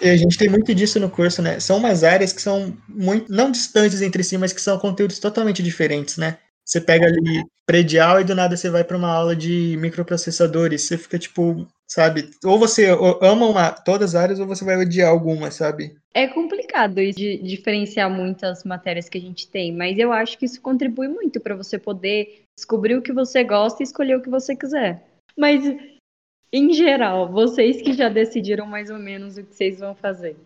S5: A gente tem muito disso no curso, né? São umas áreas que são muito, não distantes entre si, mas que são conteúdos totalmente diferentes, né? Você pega ali predial e do nada você vai para uma aula de microprocessadores. Você fica tipo, sabe? Ou você ama uma, todas as áreas ou você vai odiar alguma, sabe?
S1: É complicado de diferenciar muitas matérias que a gente tem, mas eu acho que isso contribui muito para você poder descobrir o que você gosta e escolher o que você quiser. Mas em geral, vocês que já decidiram mais ou menos o que vocês vão fazer,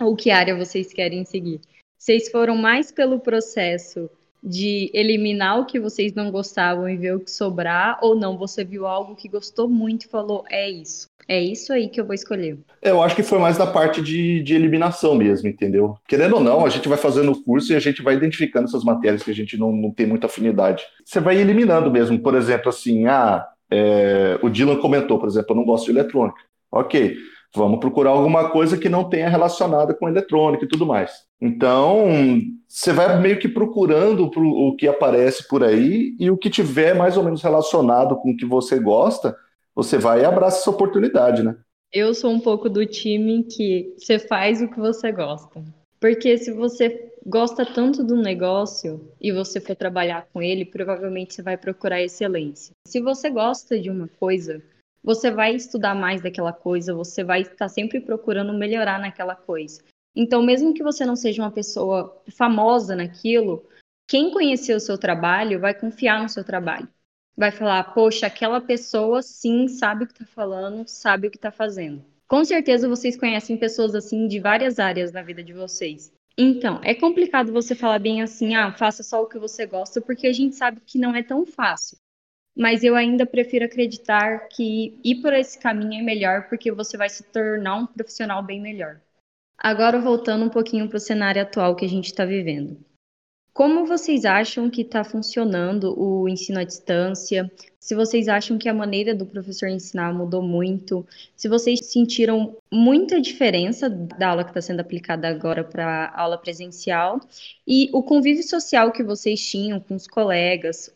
S1: ou que área vocês querem seguir, vocês foram mais pelo processo de eliminar o que vocês não gostavam e ver o que sobrar, ou não, você viu algo que gostou muito e falou, é isso, é isso aí que eu vou escolher.
S3: Eu acho que foi mais da parte de, de eliminação mesmo, entendeu? Querendo ou não, a gente vai fazendo o curso e a gente vai identificando essas matérias que a gente não, não tem muita afinidade. Você vai eliminando mesmo, por exemplo, assim, ah, é, o Dylan comentou, por exemplo, eu não gosto de eletrônica. Ok, vamos procurar alguma coisa que não tenha relacionada com eletrônica e tudo mais. Então, você vai meio que procurando o que aparece por aí e o que tiver mais ou menos relacionado com o que você gosta, você vai e abraça essa oportunidade, né?
S1: Eu sou um pouco do time que você faz o que você gosta. Porque se você gosta tanto do negócio e você for trabalhar com ele, provavelmente você vai procurar excelência. Se você gosta de uma coisa, você vai estudar mais daquela coisa, você vai estar sempre procurando melhorar naquela coisa. Então, mesmo que você não seja uma pessoa famosa naquilo, quem conhecer o seu trabalho vai confiar no seu trabalho. Vai falar, poxa, aquela pessoa sim sabe o que está falando, sabe o que está fazendo. Com certeza vocês conhecem pessoas assim de várias áreas da vida de vocês. Então, é complicado você falar bem assim, ah, faça só o que você gosta, porque a gente sabe que não é tão fácil. Mas eu ainda prefiro acreditar que ir por esse caminho é melhor, porque você vai se tornar um profissional bem melhor. Agora, voltando um pouquinho para o cenário atual que a gente está vivendo. Como vocês acham que está funcionando o ensino à distância? Se vocês acham que a maneira do professor ensinar mudou muito? Se vocês sentiram muita diferença da aula que está sendo aplicada agora para a aula presencial? E o convívio social que vocês tinham com os colegas?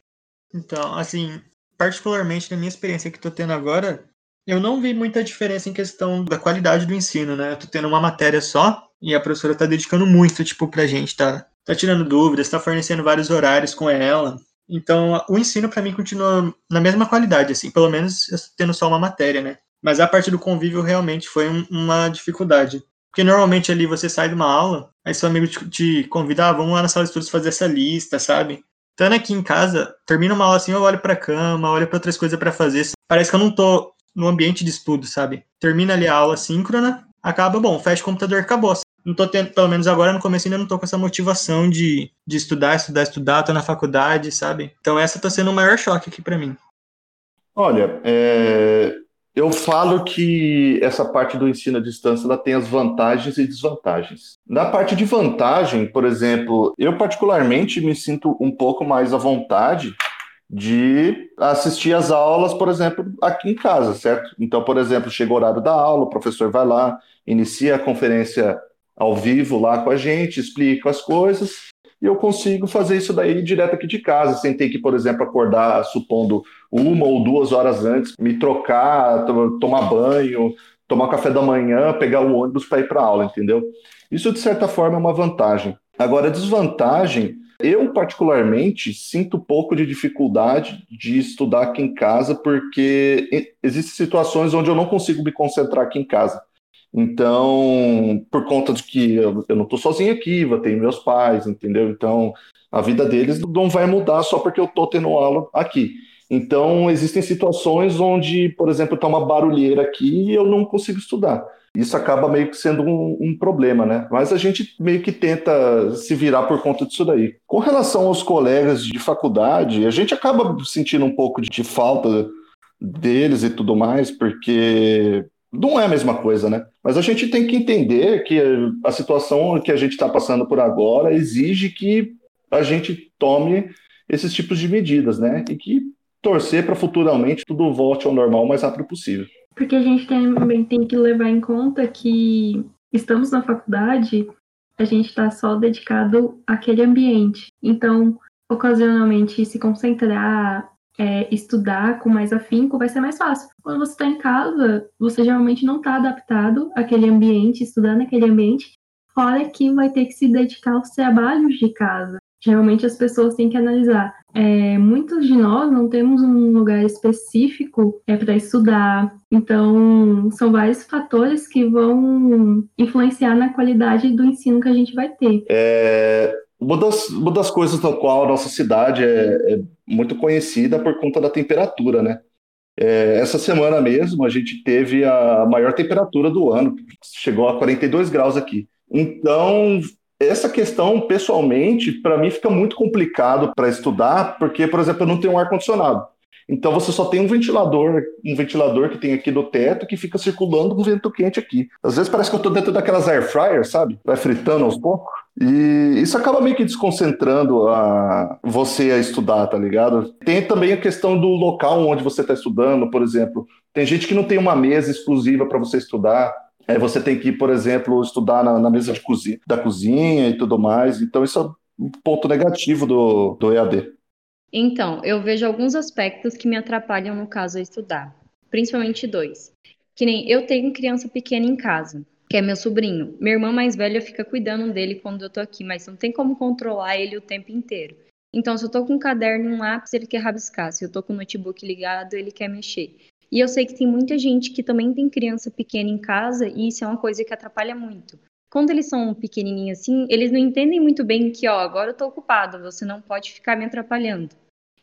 S5: Então, assim, particularmente na minha experiência que estou tendo agora, eu não vi muita diferença em questão da qualidade do ensino, né? Eu tô tendo uma matéria só e a professora tá dedicando muito, tipo, pra gente, tá tá tirando dúvidas, está fornecendo vários horários com ela. Então, o ensino para mim continua na mesma qualidade, assim, pelo menos tendo só uma matéria, né? Mas a parte do convívio realmente foi um, uma dificuldade. Porque normalmente ali você sai de uma aula, aí seu amigo te, te convida, ah, vamos lá na sala de estudos fazer essa lista, sabe? Estando aqui em casa, termina uma aula assim, eu olho pra cama, olho para outras coisas para fazer. Parece que eu não tô no ambiente de estudo, sabe? Termina ali a aula síncrona, acaba, bom, fecha o computador, acabou não tô tendo, pelo menos agora no começo ainda não tô com essa motivação de, de estudar, estudar, estudar, tô na faculdade, sabe? Então essa tá sendo o maior choque aqui para mim.
S3: Olha, é... Eu falo que essa parte do ensino à distância ela tem as vantagens e desvantagens. Na parte de vantagem, por exemplo, eu particularmente me sinto um pouco mais à vontade de assistir as aulas, por exemplo, aqui em casa, certo? Então, por exemplo, chega o horário da aula, o professor vai lá, inicia a conferência ao vivo lá com a gente, explica as coisas, e eu consigo fazer isso daí direto aqui de casa, sem ter que, por exemplo, acordar, supondo, uma ou duas horas antes, me trocar, tomar banho, tomar café da manhã, pegar o ônibus para ir para aula, entendeu? Isso, de certa forma, é uma vantagem. Agora, a desvantagem, eu particularmente sinto um pouco de dificuldade de estudar aqui em casa, porque existem situações onde eu não consigo me concentrar aqui em casa. Então, por conta de que eu, eu não estou sozinho aqui, eu tenho meus pais, entendeu? Então, a vida deles não vai mudar só porque eu estou tendo aula aqui. Então, existem situações onde, por exemplo, está uma barulheira aqui e eu não consigo estudar. Isso acaba meio que sendo um, um, problema, né? Mas a gente meio que tenta se virar por conta disso daí. Com relação aos colegas de faculdade, a gente acaba sentindo um pouco de falta deles e tudo mais, porque não é a mesma coisa, né? Mas a gente tem que entender que a situação que a gente está passando por agora exige que a gente tome esses tipos de medidas, né? E que torcer para futuramente tudo volte ao normal o mais rápido possível.
S2: Porque a gente também tem que levar em conta que estamos na faculdade, a gente está só dedicado àquele ambiente. Então, ocasionalmente, se concentrar, é, estudar com mais afinco vai ser mais fácil. Quando você está em casa, você geralmente não está adaptado àquele ambiente, estudar naquele ambiente, fora que vai ter que se dedicar aos trabalhos de casa. Geralmente as pessoas têm que analisar. É, muitos de nós não temos um lugar específico é, para estudar, então são vários fatores que vão influenciar na qualidade do ensino que a gente vai ter.
S3: É, uma das, uma das coisas na qual a nossa cidade é, é muito conhecida por conta da temperatura, né? É, essa semana mesmo a gente teve a maior temperatura do ano, chegou a 42 graus aqui. Então, essa questão, pessoalmente, para mim fica muito complicado para estudar, porque, por exemplo, eu não tenho um ar-condicionado. Então você só tem um ventilador, um ventilador que tem aqui do teto que fica circulando com vento quente aqui. Às vezes parece que eu estou dentro daquelas air fryers, sabe? Vai fritando aos poucos. E isso acaba meio que desconcentrando a você a estudar, tá ligado? Tem também a questão do local onde você está estudando, por exemplo. Tem gente que não tem uma mesa exclusiva para você estudar. Aí você tem que, por exemplo, estudar na, na mesa de cozinha, da cozinha e tudo mais. Então isso é um ponto negativo do, do EAD.
S1: Então, eu vejo alguns aspectos que me atrapalham no caso a estudar, principalmente dois. Que nem eu tenho criança pequena em casa, que é meu sobrinho. Minha irmã mais velha fica cuidando dele quando eu tô aqui, mas não tem como controlar ele o tempo inteiro. Então, se eu tô com um caderno e um lápis, ele quer rabiscar. Se eu tô com o notebook ligado, ele quer mexer. E eu sei que tem muita gente que também tem criança pequena em casa e isso é uma coisa que atrapalha muito. Quando eles são pequenininhos assim, eles não entendem muito bem que, ó, agora eu tô ocupado, você não pode ficar me atrapalhando.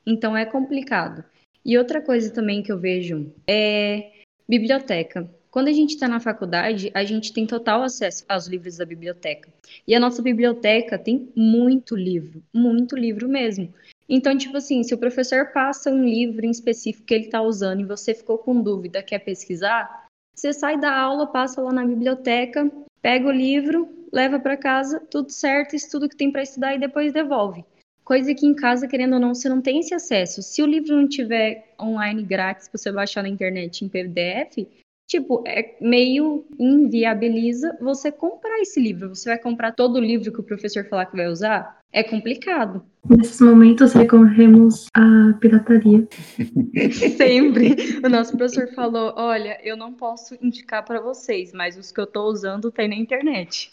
S1: Então é complicado. E outra coisa também que eu vejo é biblioteca. Quando a gente está na faculdade, a gente tem total acesso aos livros da biblioteca. E a nossa biblioteca tem muito livro, muito livro mesmo. Então, tipo assim, se o professor passa um livro em específico que ele está usando e você ficou com dúvida, quer pesquisar, você sai da aula, passa lá na biblioteca, pega o livro, leva para casa, tudo certo, estuda o que tem para estudar e depois devolve. Coisa que em casa, querendo ou não, você não tem esse acesso. Se o livro não tiver online grátis para você baixar na internet em PDF, tipo, é meio inviabiliza você comprar esse livro. Você vai comprar todo o livro que o professor falar que vai usar? É complicado.
S2: Nesses momentos recorremos à pirataria.
S1: Sempre. O nosso professor falou: "Olha, eu não posso indicar para vocês, mas os que eu estou usando tem na internet".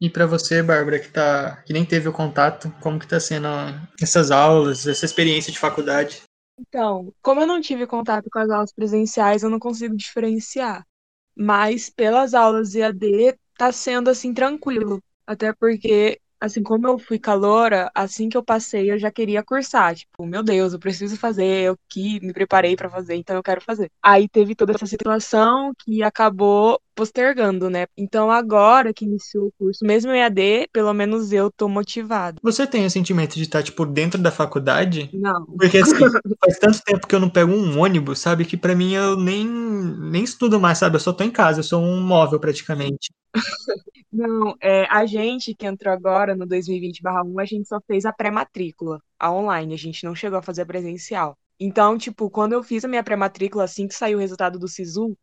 S5: E para você, Bárbara, que, tá, que nem teve o contato, como que tá sendo essas aulas, essa experiência de faculdade?
S6: Então, como eu não tive contato com as aulas presenciais, eu não consigo diferenciar. Mas pelas aulas EAD, tá sendo assim tranquilo. Até porque assim como eu fui caloura, assim que eu passei, eu já queria cursar. Tipo, meu Deus, eu preciso fazer, eu que me preparei para fazer, então eu quero fazer. Aí teve toda essa situação que acabou postergando, né? Então agora que iniciou o curso, mesmo em AD, pelo menos eu tô motivada.
S5: Você tem o sentimento de estar, tipo, dentro da faculdade?
S6: Não.
S5: Porque, assim, faz tanto tempo que eu não pego um ônibus, sabe? Que pra mim eu nem, nem estudo mais, sabe? Eu só tô em casa, eu sou um móvel praticamente.
S6: Não, é, a gente que entrou agora no 2020/1, a gente só fez a pré-matrícula, a online, a gente não chegou a fazer a presencial. Então, tipo, quando eu fiz a minha pré-matrícula, assim que saiu o resultado do SISU,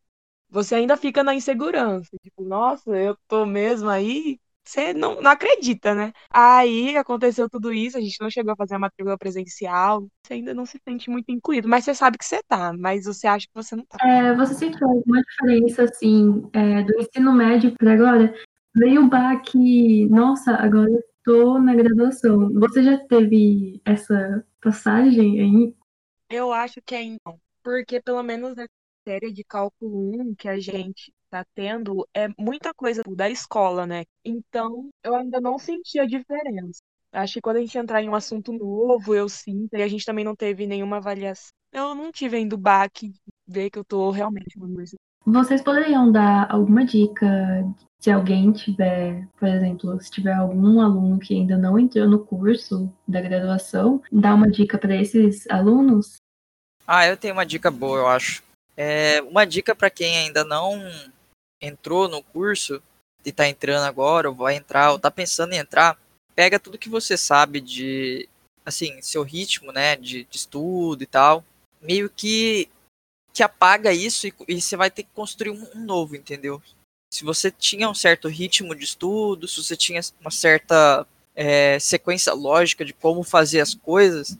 S6: você ainda fica na insegurança. Tipo, nossa, eu tô mesmo aí. Você não, não acredita, né? Aí aconteceu tudo isso, a gente não chegou a fazer a matrícula presencial, você ainda não se sente muito incluído, mas você sabe que você tá, mas você acha que você não tá.
S2: É, você sentiu alguma diferença, assim, é, do ensino médio para agora? Veio o baque, nossa, agora eu tô na graduação. Você já teve essa passagem aí?
S6: Eu acho que ainda não, porque pelo menos série de cálculo 1 que a gente tá tendo é muita coisa da escola, né? Então, eu ainda não senti a diferença. Acho que quando a gente entrar em um assunto novo, eu sinto, e a gente também não teve nenhuma avaliação. Eu não tive ainda o baque, ver que eu tô realmente numa universidade.
S2: Vocês poderiam dar alguma dica se alguém tiver, por exemplo, se tiver algum aluno que ainda não entrou no curso da graduação, dar uma dica para esses alunos?
S4: Ah, eu tenho uma dica boa, eu acho. É, uma dica para quem ainda não entrou no curso e está entrando agora, ou vai entrar, ou está pensando em entrar, pega tudo que você sabe de, assim, seu ritmo, né, de, de estudo e tal, meio que que apaga isso e, e você vai ter que construir um, um novo, entendeu? Se você tinha um certo ritmo de estudo, se você tinha uma certa é, sequência lógica de como fazer as coisas,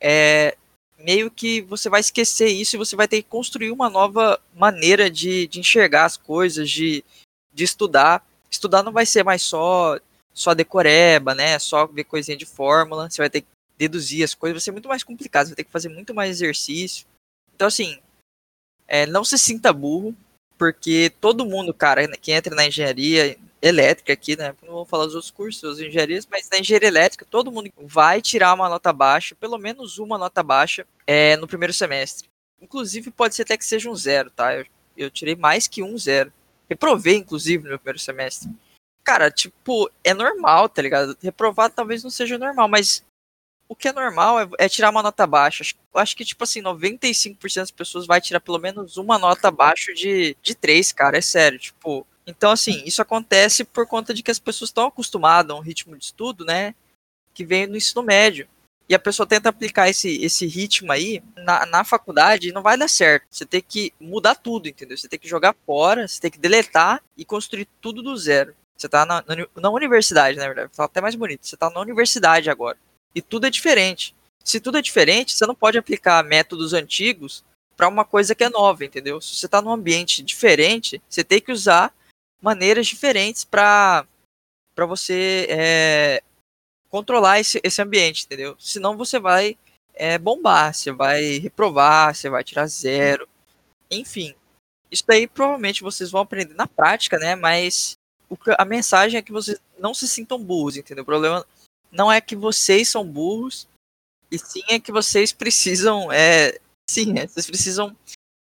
S4: é, meio que você vai esquecer isso e você vai ter que construir uma nova maneira de, de enxergar as coisas, de, de estudar. Estudar não vai ser mais só só decoreba, né? Só ver coisinha de fórmula. Você vai ter que deduzir as coisas, vai ser muito mais complicado. Você vai ter que fazer muito mais exercício. Então, assim, é, não se sinta burro, porque todo mundo, cara, que entra na engenharia elétrica aqui, né? Não vou falar dos outros cursos, as engenharias, mas na engenharia elétrica, todo mundo vai tirar uma nota baixa, pelo menos uma nota baixa, é, no primeiro semestre. Inclusive, pode ser até que seja um zero, tá? Eu, eu tirei mais que um zero. Reprovei, inclusive, no meu primeiro semestre. Cara, tipo, é normal, tá ligado? Reprovar talvez não seja normal, mas o que é normal é, é, tirar uma nota baixa. Acho, acho que, tipo assim, 95% das pessoas vai tirar pelo menos uma nota abaixo de, de 3, cara. É sério. Tipo, então, assim, isso acontece por conta de que as pessoas estão acostumadas a um ritmo de estudo, né? Que vem no ensino médio. E a pessoa tenta aplicar esse, esse ritmo aí na, na faculdade e não vai dar certo. Você tem que mudar tudo, entendeu? Você tem que jogar fora, você tem que deletar e construir tudo do zero. Você tá na, na, na universidade, na verdade. Fala até mais bonito. Você tá na universidade agora. E tudo é diferente. Se tudo é diferente, você não pode aplicar métodos antigos para uma coisa que é nova, entendeu? Se você está num ambiente diferente, você tem que usar maneiras diferentes para você é, controlar esse, esse ambiente, entendeu? Senão você vai é, bombar, você vai reprovar, você vai tirar zero, enfim. Isso daí provavelmente vocês vão aprender na prática, né? Mas o, a mensagem é que vocês não se sintam burros, entendeu? O problema não é que vocês são burros, e sim é que vocês precisam, é, sim, é, vocês precisam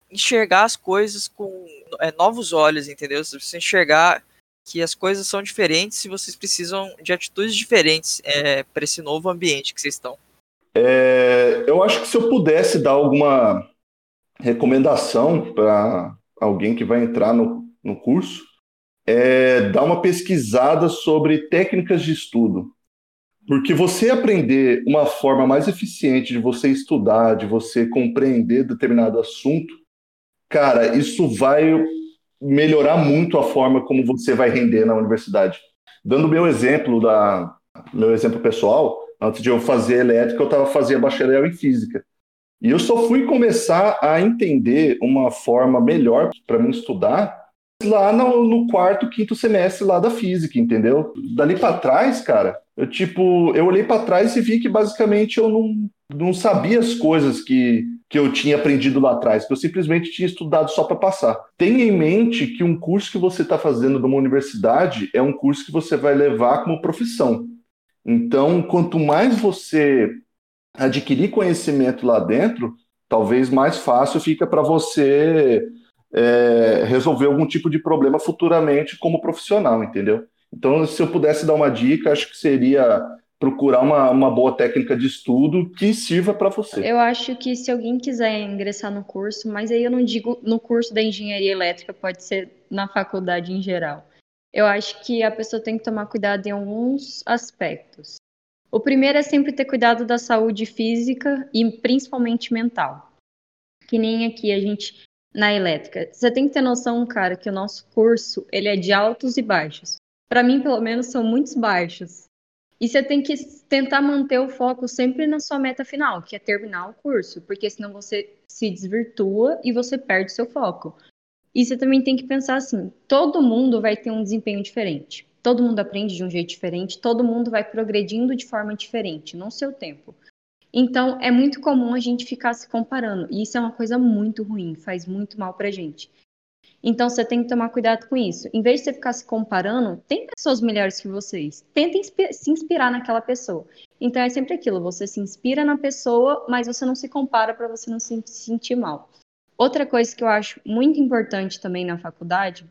S4: enxergar as coisas com é, novos olhos, entendeu? Vocês precisam enxergar que as coisas são diferentes e vocês precisam de atitudes diferentes é, para esse novo ambiente que vocês estão.
S3: É, eu acho que se eu pudesse dar alguma recomendação para alguém que vai entrar no, no curso, é dar uma pesquisada sobre técnicas de estudo. Porque você aprender uma forma mais eficiente de você estudar, de você compreender determinado assunto, cara, isso vai melhorar muito a forma como você vai render na universidade. Dando meu exemplo da meu exemplo pessoal, antes de eu fazer elétrica, eu estava fazendo bacharel em física. E eu só fui começar a entender uma forma melhor para mim estudar lá no, no, quarto, quinto semestre lá da física, entendeu? Dali para trás, cara, eu tipo, eu olhei para trás e vi que basicamente eu não, não sabia as coisas que, que eu tinha aprendido lá atrás, que eu simplesmente tinha estudado só para passar. Tenha em mente que um curso que você está fazendo numa universidade é um curso que você vai levar como profissão. Então, quanto mais você adquirir conhecimento lá dentro, talvez mais fácil fica para você é, resolver algum tipo de problema futuramente como profissional, entendeu? Então, se eu pudesse dar uma dica, acho que seria procurar uma, uma boa técnica de estudo que sirva para você.
S1: Eu acho que se alguém quiser ingressar no curso, mas aí eu não digo no curso da engenharia elétrica, pode ser na faculdade em geral. Eu acho que a pessoa tem que tomar cuidado em alguns aspectos. O primeiro é sempre ter cuidado da saúde física e principalmente mental. Que nem aqui a gente na elétrica. Você tem que ter noção, cara, que o nosso curso, ele é de altos e baixos. Para mim, pelo menos, são muitos baixos. E você tem que tentar manter o foco sempre na sua meta final, que é terminar o curso, porque senão você se desvirtua e você perde seu foco. E você também tem que pensar assim: todo mundo vai ter um desempenho diferente. Todo mundo aprende de um jeito diferente, todo mundo vai progredindo de forma diferente, no seu tempo. Então, é muito comum a gente ficar se comparando, e isso é uma coisa muito ruim, faz muito mal pra gente. Então você tem que tomar cuidado com isso. Em vez de você ficar se comparando, tem pessoas melhores que vocês. Tentem se inspirar naquela pessoa. Então é sempre aquilo, você se inspira na pessoa, mas você não se compara para você não se sentir mal. Outra coisa que eu acho muito importante também na faculdade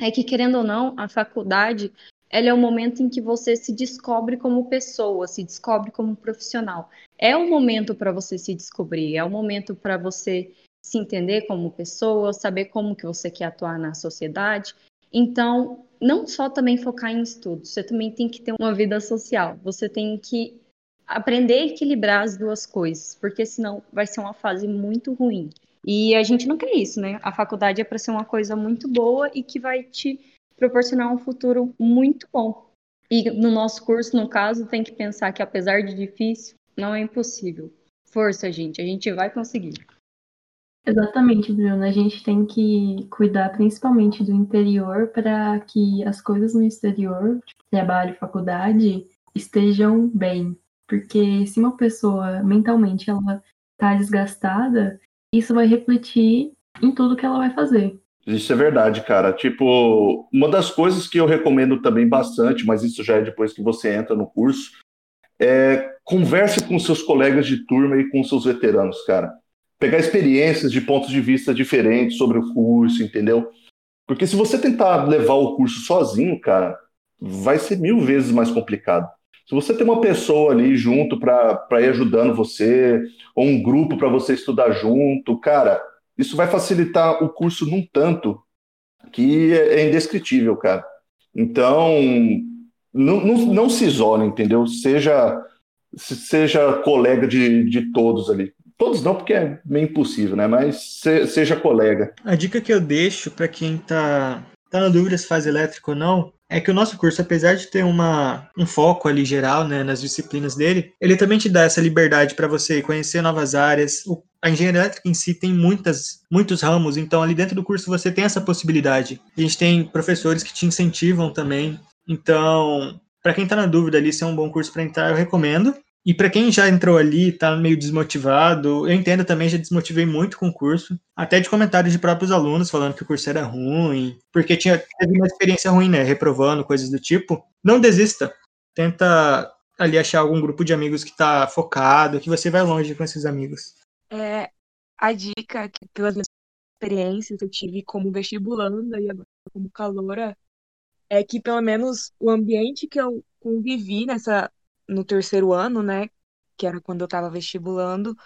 S1: é que querendo ou não, a faculdade ela é o momento em que você se descobre como pessoa, se descobre como profissional. É o momento para você se descobrir, é o momento para você se entender como pessoa, saber como que você quer atuar na sociedade. Então, não só também focar em estudos, você também tem que ter uma vida social. Você tem que aprender a equilibrar as duas coisas, porque senão vai ser uma fase muito ruim. E a gente não quer isso, né? A faculdade é para ser uma coisa muito boa e que vai te proporcionar um futuro muito bom. E no nosso curso, no caso, tem que pensar que apesar de difícil, não é impossível. Força, gente, a gente vai conseguir.
S2: Exatamente, Bruna. A gente tem que cuidar principalmente do interior para que as coisas no exterior, tipo trabalho, faculdade, estejam bem. Porque se uma pessoa mentalmente ela tá desgastada, isso vai refletir em tudo que ela vai fazer.
S3: Isso é verdade, cara. Tipo, uma das coisas que eu recomendo também bastante, mas isso já é depois que você entra no curso, é converse com seus colegas de turma e com seus veteranos, cara pegar experiências de pontos de vista diferentes sobre o curso, entendeu? Porque se você tentar levar o curso sozinho, cara, vai ser mil vezes mais complicado. Se você tem uma pessoa ali junto para ir ajudando você, ou um grupo para você estudar junto, cara, isso vai facilitar o curso num tanto que é, é indescritível, cara. Então, não, não, não se isole, entendeu? Seja, seja colega de, de todos ali. Todos não, porque é meio impossível, né? Mas se, seja colega.
S5: A dica que eu deixo para quem tá, tá na dúvida se faz elétrico ou não é que o nosso curso, apesar de ter uma, um foco ali geral né, nas disciplinas dele, ele também te dá essa liberdade para você conhecer novas áreas. O, a engenharia elétrica em si tem muitas, muitos ramos, então ali dentro do curso você tem essa possibilidade. A gente tem professores que te incentivam também. Então, para quem está na dúvida ali se é um bom curso para entrar, eu recomendo. E para quem já entrou ali, tá meio desmotivado, eu entendo também, já desmotivei muito com o curso, até de comentários de próprios alunos falando que o curso era ruim, porque tinha teve uma experiência ruim, né, reprovando, coisas do tipo. Não desista. Tenta ali achar algum grupo de amigos que tá focado, que você vai longe com esses amigos.
S6: É, a dica que pelas minhas experiências eu tive como vestibulanda e agora como caloura é que pelo menos o ambiente que eu convivi nessa no terceiro ano, né, que era quando eu estava vestibulando,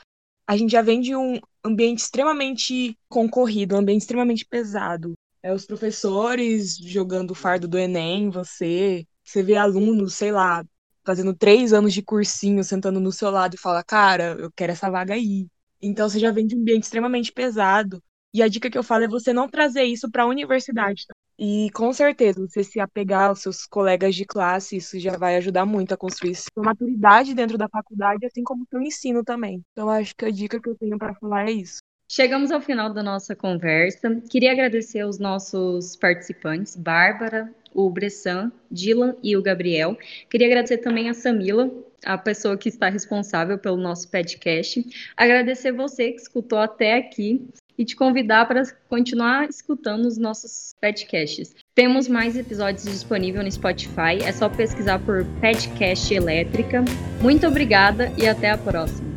S6: a gente já vem de um ambiente extremamente concorrido, um ambiente extremamente pesado. É os professores jogando o fardo do Enem, você, você vê alunos, sei lá, fazendo três anos de cursinho, sentando no seu lado e fala, cara, eu quero essa vaga aí. Então você já vem de um ambiente extremamente pesado. E a dica que eu falo é você não trazer isso para a universidade. Tá? E com certeza, você se apegar aos seus colegas de classe, isso já vai ajudar muito a construir sua maturidade dentro da faculdade, assim como seu ensino também. Então, acho que a dica que eu tenho para falar é isso.
S1: Chegamos ao final da nossa conversa. Queria agradecer aos nossos participantes, Bárbara, o Bressan, Dylan e o Gabriel. Queria agradecer também a Samila, a pessoa que está responsável pelo nosso podcast. Agradecer você que escutou até aqui e te convidar para continuar escutando os nossos podcasts. Temos mais episódios disponíveis no Spotify, é só pesquisar por Podcast Elétrica. Muito obrigada e até a próxima.